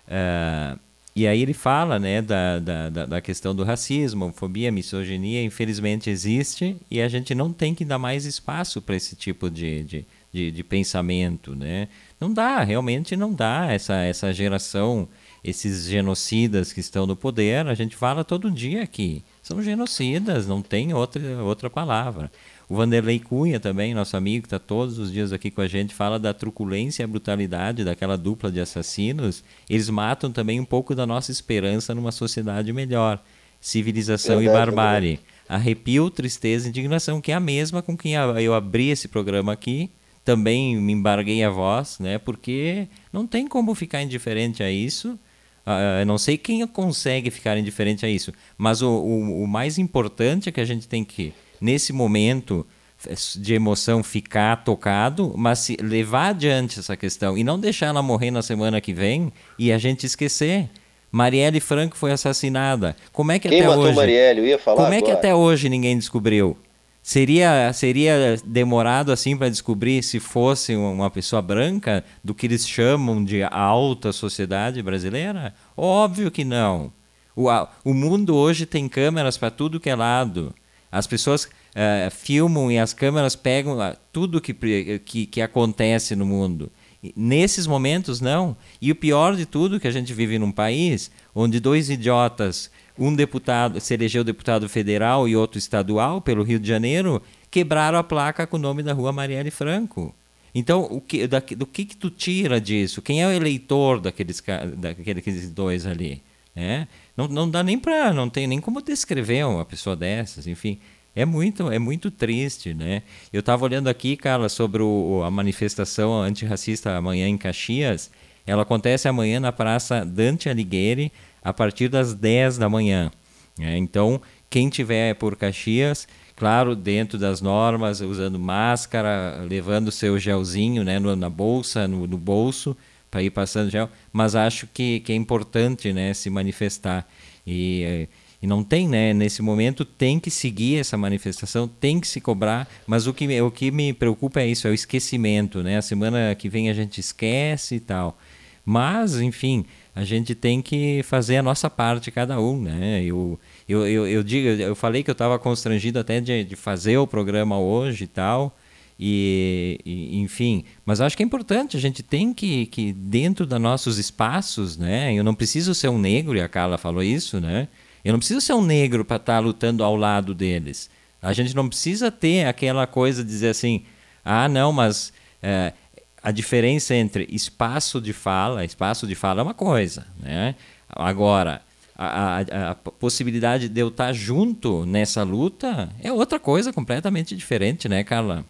Uh, e aí ele fala né, da, da, da questão do racismo, homofobia, misoginia, infelizmente existe e a gente não tem que dar mais espaço para esse tipo de, de, de, de, pensamento. Né? Não dá, realmente não dá essa, essa geração esses genocidas que estão no poder, a gente fala todo dia aqui, são genocidas, não tem outra, outra palavra. O Vanderlei Cunha também, nosso amigo, que está todos os dias aqui com a gente, fala da truculência e a brutalidade daquela dupla de assassinos. Eles matam também um pouco da nossa esperança numa sociedade melhor. Civilização verdade, e barbárie. Arrepio, tristeza e indignação, que é a mesma com quem eu abri esse programa aqui. Também me embarguei a voz, né? Porque não tem como ficar indiferente a isso. Uh, eu não sei quem consegue ficar indiferente a isso, mas o, o, o mais importante é que a gente tem que nesse momento de emoção ficar tocado, mas se levar adiante essa questão e não deixar ela morrer na semana que vem e a gente esquecer. Marielle Franco foi assassinada. Como é que Quem até matou hoje? Marielle? Eu ia falar Como é que até hoje ninguém descobriu? Seria, seria demorado assim para descobrir se fosse uma pessoa branca do que eles chamam de alta sociedade brasileira? Óbvio que não. O, o mundo hoje tem câmeras para tudo que é lado. As pessoas uh, filmam e as câmeras pegam uh, tudo que, que, que acontece no mundo. Nesses momentos, não. E o pior de tudo, que a gente vive num país onde dois idiotas, um deputado se elegeu deputado federal e outro estadual pelo Rio de Janeiro, quebraram a placa com o nome da rua Marielle Franco. Então, o que, da, do que, que tu tira disso? Quem é o eleitor daqueles, daqueles dois ali? É? Não, não dá nem para, não tem nem como descrever uma pessoa dessas, enfim. É muito, é muito triste, né? Eu estava olhando aqui, Carla, sobre o, a manifestação antirracista amanhã em Caxias. Ela acontece amanhã na Praça Dante Alighieri, a partir das 10 da manhã. É, então, quem tiver por Caxias, claro, dentro das normas, usando máscara, levando seu gelzinho né, na bolsa, no, no bolso, para ir passando gel, mas acho que, que é importante né, se manifestar. E, e não tem, né? Nesse momento tem que seguir essa manifestação, tem que se cobrar, mas o que, o que me preocupa é isso, é o esquecimento, né? A semana que vem a gente esquece e tal. Mas, enfim, a gente tem que fazer a nossa parte, cada um, né? Eu, eu, eu, eu, digo, eu falei que eu estava constrangido até de, de fazer o programa hoje e tal, e, e, enfim, mas acho que é importante, a gente tem que, que dentro dos nossos espaços, né? Eu não preciso ser um negro, e a Carla falou isso, né? Eu não preciso ser um negro para estar tá lutando ao lado deles. A gente não precisa ter aquela coisa de dizer assim, ah, não, mas é, a diferença entre espaço de fala, espaço de fala é uma coisa, né? Agora, a, a, a, possibilidade de eu estar junto nessa luta é outra coisa completamente diferente, né, Carla?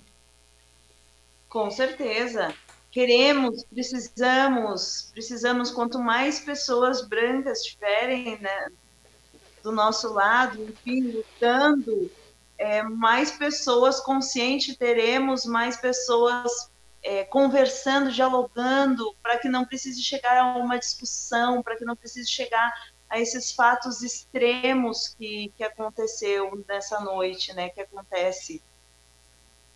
Com certeza. Queremos, precisamos, precisamos, quanto mais pessoas brancas tiverem né, do nosso lado, enfim, lutando, é, mais pessoas conscientes teremos, mais pessoas é, conversando, dialogando, para que não precise chegar a uma discussão, para que não precise chegar a esses fatos extremos que, que aconteceu nessa noite, né, que acontece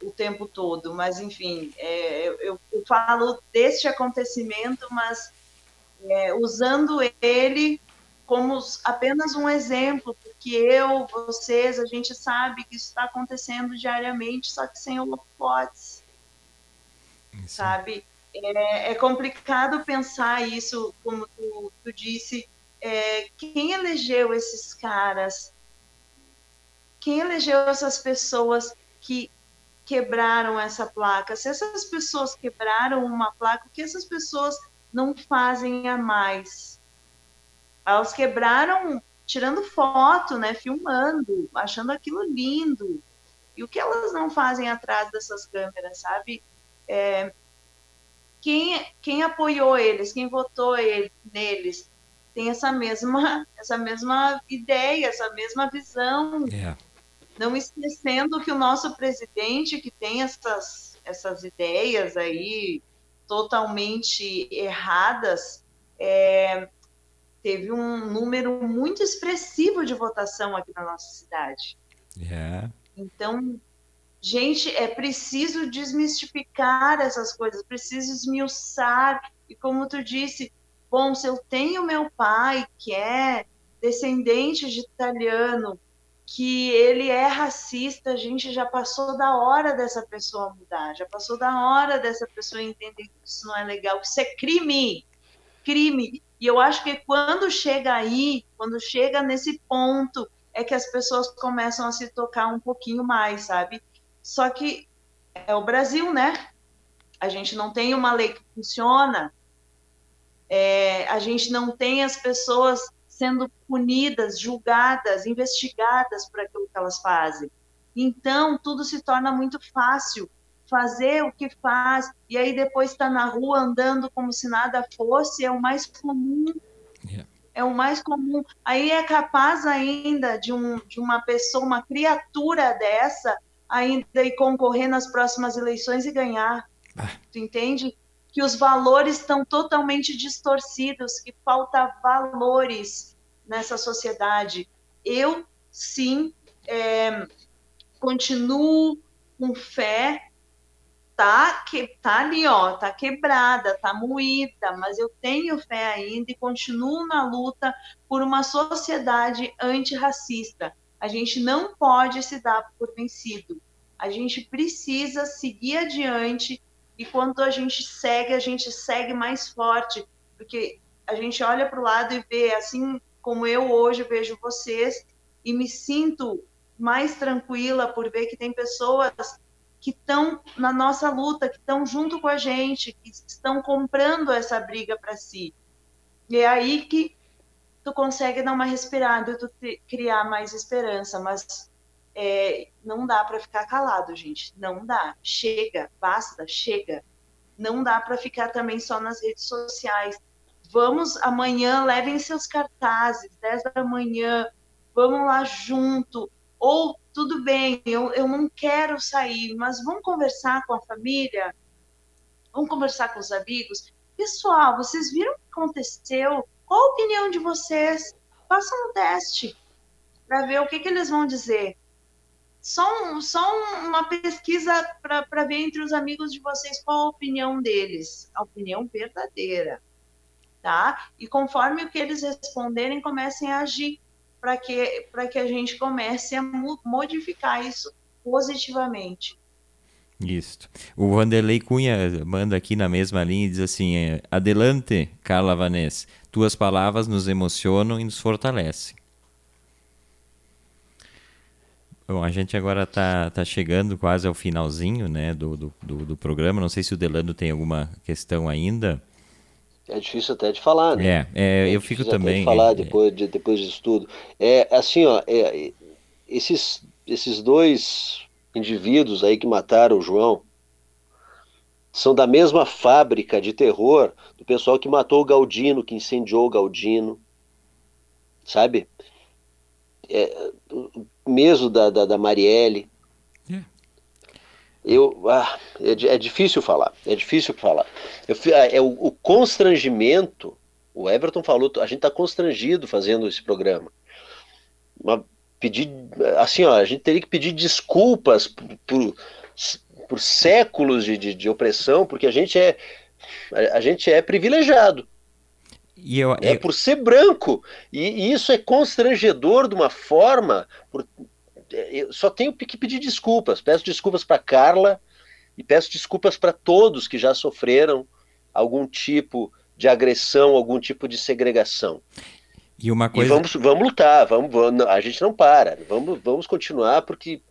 o tempo todo, mas enfim, é, eu, eu, falo deste acontecimento, mas é, usando ele como apenas um exemplo, porque eu, vocês, a gente sabe que isso está acontecendo diariamente, só que sem holofotes, sabe? É, é, complicado pensar isso, como tu, tu disse, é, quem elegeu esses caras? Quem elegeu essas pessoas que quebraram essa placa? Se essas pessoas quebraram uma placa, o que essas pessoas não fazem a mais? Elas quebraram tirando foto, né, filmando, achando aquilo lindo. E o que elas não fazem atrás dessas câmeras, sabe? É, quem, quem apoiou eles, quem votou ele, neles, tem essa mesma, essa mesma ideia, essa mesma visão. Yeah. É não esquecendo que o nosso presidente, que tem essas, essas ideias aí totalmente erradas, é, teve um número muito expressivo de votação aqui na nossa cidade. Yeah. É. Então, gente, é preciso desmistificar essas coisas, preciso esmiuçar. E como tu disse, bom, se eu tenho meu pai que é descendente de italiano, que ele é racista, a gente já passou da hora dessa pessoa mudar, já passou da hora dessa pessoa entender que isso não é legal, que isso é crime, crime. E eu acho que quando chega aí, quando chega nesse ponto, é que as pessoas começam a se tocar um pouquinho mais, sabe? Só que é o Brasil, né? A gente não tem uma lei que funciona, é, a gente não tem as pessoas sendo punidas, julgadas, investigadas por aquilo que elas fazem. Então, tudo se torna muito fácil fazer o que faz, e aí depois está na rua andando como se nada fosse, é o mais comum. Yeah. É o mais comum. Aí é capaz ainda de, um, de uma pessoa, uma criatura dessa, ainda ir concorrer nas próximas eleições e ganhar. Ah. Tu entende? Que os valores estão totalmente distorcidos, que falta valores nessa sociedade. Eu, sim, é, continuo com fé tá que tá ali, ó, tá quebrada, tá moída, mas eu tenho fé ainda e continuo na luta por uma sociedade antirracista. A gente não pode se dar por vencido. A gente precisa seguir adiante e quando a gente segue, a gente segue mais forte, porque a gente olha para o lado e vê, assim como eu hoje vejo vocês, e me sinto mais tranquila por ver que tem pessoas que estão na nossa luta, que estão junto com a gente, que estão comprando essa briga para si. E é aí que tu consegue dar uma respirada, tu criar mais esperança, mas é, não dá para ficar calado, gente, não dá. Chega, basta, chega. Não dá para ficar também só nas redes sociais. Vamos amanhã, levem seus cartazes, 10 da manhã, vamos lá junto. Ou tudo bem, eu, eu não quero sair, mas vamos conversar com a família, vamos conversar com os amigos. Pessoal, vocês viram o que aconteceu? Qual a opinião de vocês? Façam um teste para ver o que, que eles vão dizer. Só, um, só uma pesquisa para ver entre os amigos de vocês qual a opinião deles, a opinião verdadeira, tá? E conforme o que eles responderem, comecem a agir para que, que a gente comece a modificar isso positivamente. Isso. O Vanderlei Cunha manda aqui na mesma linha e diz assim: é, Adelante, Carla Vanessa. Tuas palavras nos emocionam e nos fortalecem. Bom, a gente agora está tá chegando quase ao finalzinho né, do, do, do, programa. Não sei se o Delano tem alguma questão ainda. É difícil até de falar, né? É, é, é eu fico também. De falar é, depois, de, depois disso tudo. É assim, ó, é, esses, esses dois indivíduos aí que mataram o João são da mesma fábrica de terror do pessoal que matou o Galdino, que incendiou o Galdino, sabe? É, mesmo da, da, da Marielle. Eu, ah, é, é, difícil falar, é difícil falar. Eu, é, é o, o, constrangimento, o Everton falou, a gente está constrangido fazendo esse programa. Uma, pedir, assim, ó, a gente teria que pedir desculpas por, por, por séculos de, de, de, opressão, porque a gente é, a, a gente é privilegiado. Eu, é por ser branco. E, e, isso é constrangedor de uma forma, por, eu só tenho que pedir desculpas. Peço desculpas para Carla e peço desculpas para todos que já sofreram algum tipo de agressão, algum tipo de segregação. E uma coisa. E vamos, vamos lutar, vamos, vamos, a gente não para, vamos, vamos continuar porque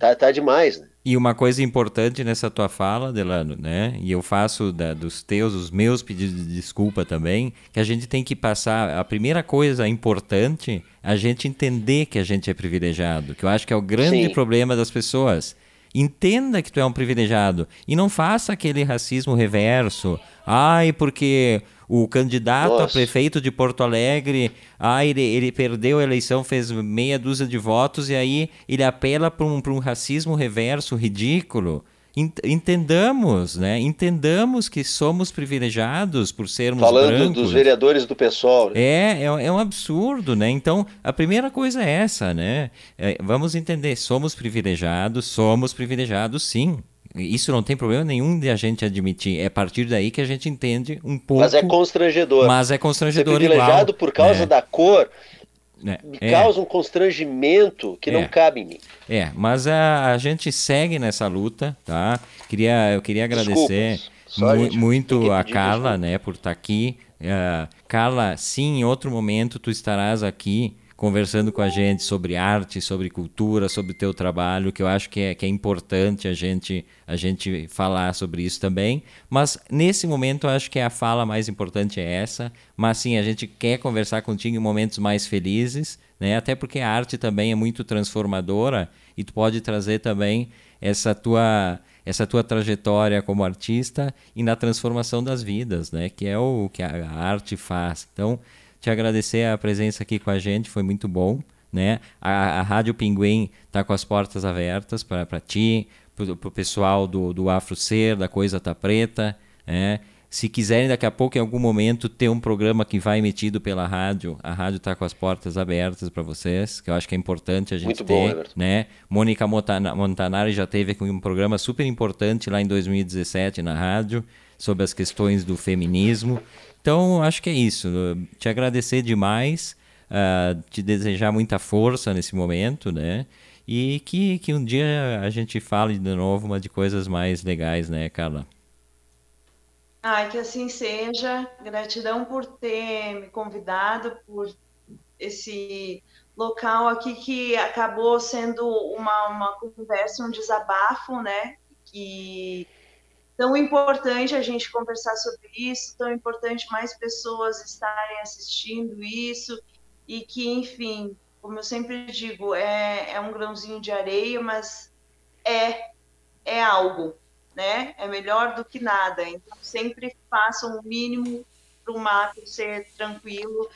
tá, tá demais, né? E uma coisa importante nessa tua fala, Delano, né? E eu faço da, dos teus, os meus pedidos de desculpa também, que a gente tem que passar. A primeira coisa importante, a gente entender que a gente é privilegiado, que eu acho que é o grande Sim. problema das pessoas. Entenda que tu é um privilegiado e não faça aquele racismo reverso. Ai, porque o candidato Nossa. a prefeito de Porto Alegre, ah, ele, ele perdeu a eleição, fez meia dúzia de votos e aí ele apela para um, um racismo reverso ridículo. Entendamos, né? Entendamos que somos privilegiados por sermos Falando brancos. dos vereadores do pessoal. É, é, é, um absurdo, né? Então, a primeira coisa é essa, né? É, vamos entender, somos privilegiados, somos privilegiados sim. Isso não tem problema nenhum de a gente admitir. É a partir daí que a gente entende um pouco. Mas é constrangedor. Mas é constrangedor. Ser privilegiado igual. por causa é. da cor é. me é. causa um constrangimento que não é. cabe em mim. É, mas a, a gente segue nessa luta, tá? Queria, eu queria agradecer mu muito a Carla, né, por estar tá aqui. Uh, Carla, sim, em outro momento tu estarás aqui conversando com a gente sobre arte, sobre cultura, sobre o teu trabalho, que eu acho que é, que é importante a gente, a gente falar sobre isso também. Mas nesse momento eu acho que a fala mais importante é essa. Mas sim, a gente quer conversar contigo em momentos mais felizes, né? Até porque a arte também é muito transformadora e tu pode trazer também essa tua essa tua trajetória como artista e na transformação das vidas, né? Que é o que a arte faz. Então, te agradecer a presença aqui com a gente, foi muito bom, né? A, a Rádio Pinguim está com as portas abertas para ti, para o pessoal do, do Afro Ser, da Coisa Tá Preta, né? Se quiserem daqui a pouco, em algum momento, ter um programa que vai emitido pela rádio, a rádio está com as portas abertas para vocês, que eu acho que é importante a gente Muito ter. Bom, Everton. né? Mônica Montanari já teve um programa super importante lá em 2017 na rádio, sobre as questões do feminismo. Então, acho que é isso. Te agradecer demais, uh, te desejar muita força nesse momento, né? E que, que um dia a gente fale de novo uma de coisas mais legais, né, Carla? Ai, que assim seja. Gratidão por ter me convidado, por esse local aqui que acabou sendo uma, uma conversa, um desabafo, né? Que tão importante a gente conversar sobre isso, tão importante mais pessoas estarem assistindo isso e que, enfim, como eu sempre digo, é, é um grãozinho de areia, mas é é algo, né? É melhor do que nada. Então, sempre façam o mínimo para o mato ser tranquilo.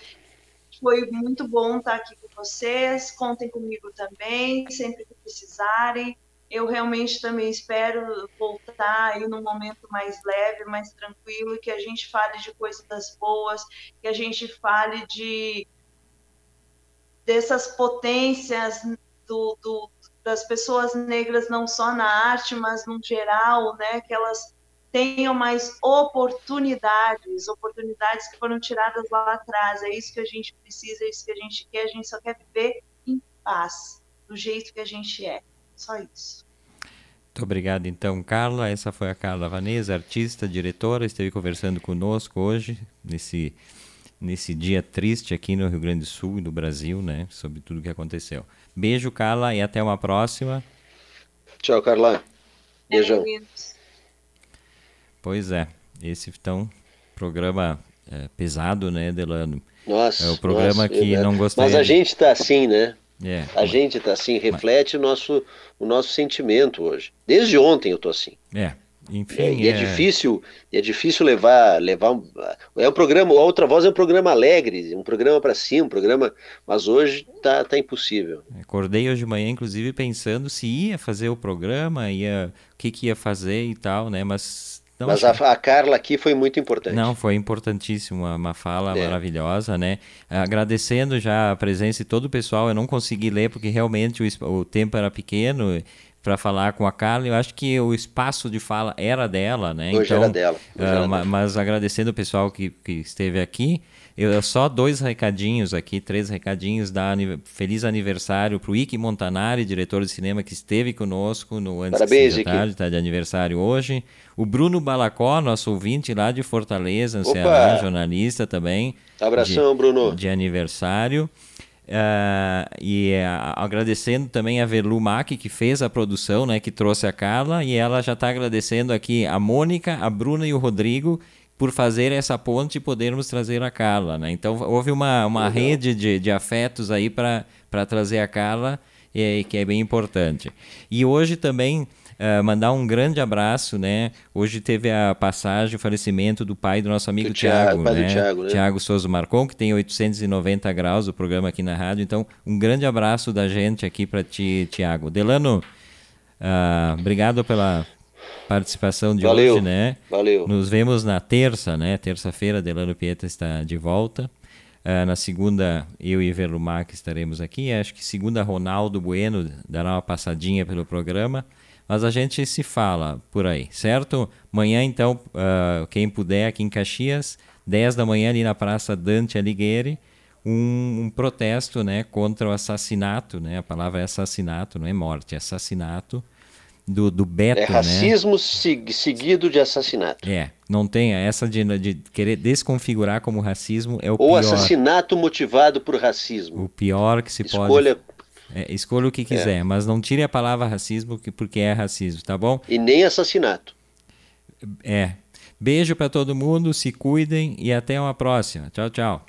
Foi muito bom estar aqui com vocês. Contem comigo também, sempre que precisarem. Eu realmente também espero voltar aí num momento mais leve, mais tranquilo, que a gente fale de coisas boas, que a gente fale de dessas potências do, do, das pessoas negras não só na arte, mas no geral, né, que elas tenham mais oportunidades, oportunidades que foram tiradas lá atrás. É isso que a gente precisa, é isso que a gente quer. A gente só quer viver em paz, do jeito que a gente é. Só isso. Muito obrigado, então, Carla. Essa foi a Carla Vanessa, artista, diretora, esteve conversando conosco hoje, nesse, nesse dia triste aqui no Rio Grande do Sul e no Brasil, né, sobre tudo o que aconteceu. Beijo, Carla, e até uma próxima. Tchau, Carla. Beijão. Pois é, esse então programa é, pesado, né, Delano? Nossa, é o programa nossa, que não gostei. Mas a gente está assim, né? É, a gente está assim, reflete mas... o, nosso, o nosso sentimento hoje. Desde ontem eu estou assim. É, enfim, é, e é, é, difícil, é difícil levar, levar um, é um programa, a outra voz é um programa alegre, um programa para cima, um programa, mas hoje tá, tá impossível. Acordei hoje de manhã, inclusive pensando se ia fazer o programa, ia, o que, que ia fazer e tal, né? Mas não Mas a, a, Carla aqui foi muito importante. Não, foi importantíssimo, uma fala é. maravilhosa, né? Agradecendo já a presença de todo o pessoal, eu não consegui ler porque realmente o, o tempo era pequeno para falar com a Carla. Eu acho que o espaço de fala era dela, né? Hoje então, era dela. Uh, era dela. Mas agradecendo o pessoal que, que esteve aqui. Eu só dois recadinhos aqui, três recadinhos da feliz aniversário para o Ike Montanari, diretor de cinema que esteve conosco no antes Parabéns, da tarde, está de aniversário hoje. O Bruno Balacó, nosso ouvinte lá de Fortaleza, no Ceará, jornalista também. Abração, de, Bruno. De aniversário. Uh, e uh, agradecendo também a Mack, que fez a produção, né, que trouxe a Carla, e ela já está agradecendo aqui a Mônica, a Bruna e o Rodrigo por fazer essa ponte e podermos trazer a Carla. Né? Então houve uma, uma rede de, de afetos aí para trazer a Carla, e, que é bem importante. E hoje também Uh, mandar um grande abraço, né? Hoje teve a passagem, o falecimento do pai do nosso amigo do Tiago, né? Tiago, né? Tiago Souza Marcon, que tem 890 graus o programa aqui na rádio. Então, um grande abraço da gente aqui para ti, Tiago. Delano, uh, obrigado pela participação de Valeu. hoje, né? Valeu. Nos vemos na terça, né? Terça-feira, Delano Pieta está de volta. Uh, na segunda, eu e Verlumac estaremos aqui. Acho que segunda, Ronaldo Bueno dará uma passadinha pelo programa. Mas a gente se fala por aí, certo? Amanhã, então, uh, quem puder, aqui em Caxias, 10 da manhã, ali na Praça Dante Alighieri, um, um, protesto né, contra o assassinato, né? a palavra é assassinato, não é morte, é assassinato, do, do Beto, É né? racismo sig- seguido de assassinato. É, não tem essa de, de querer desconfigurar como racismo é o Ou pior. assassinato motivado por racismo. O pior que se Escolha pode. É, escolha o que quiser, mas não tire a palavra racismo que- porque é racismo, tá bom? e nem assassinato. É. Beijo pra todo mundo, se cuidem e até uma próxima. Tchau, tchau.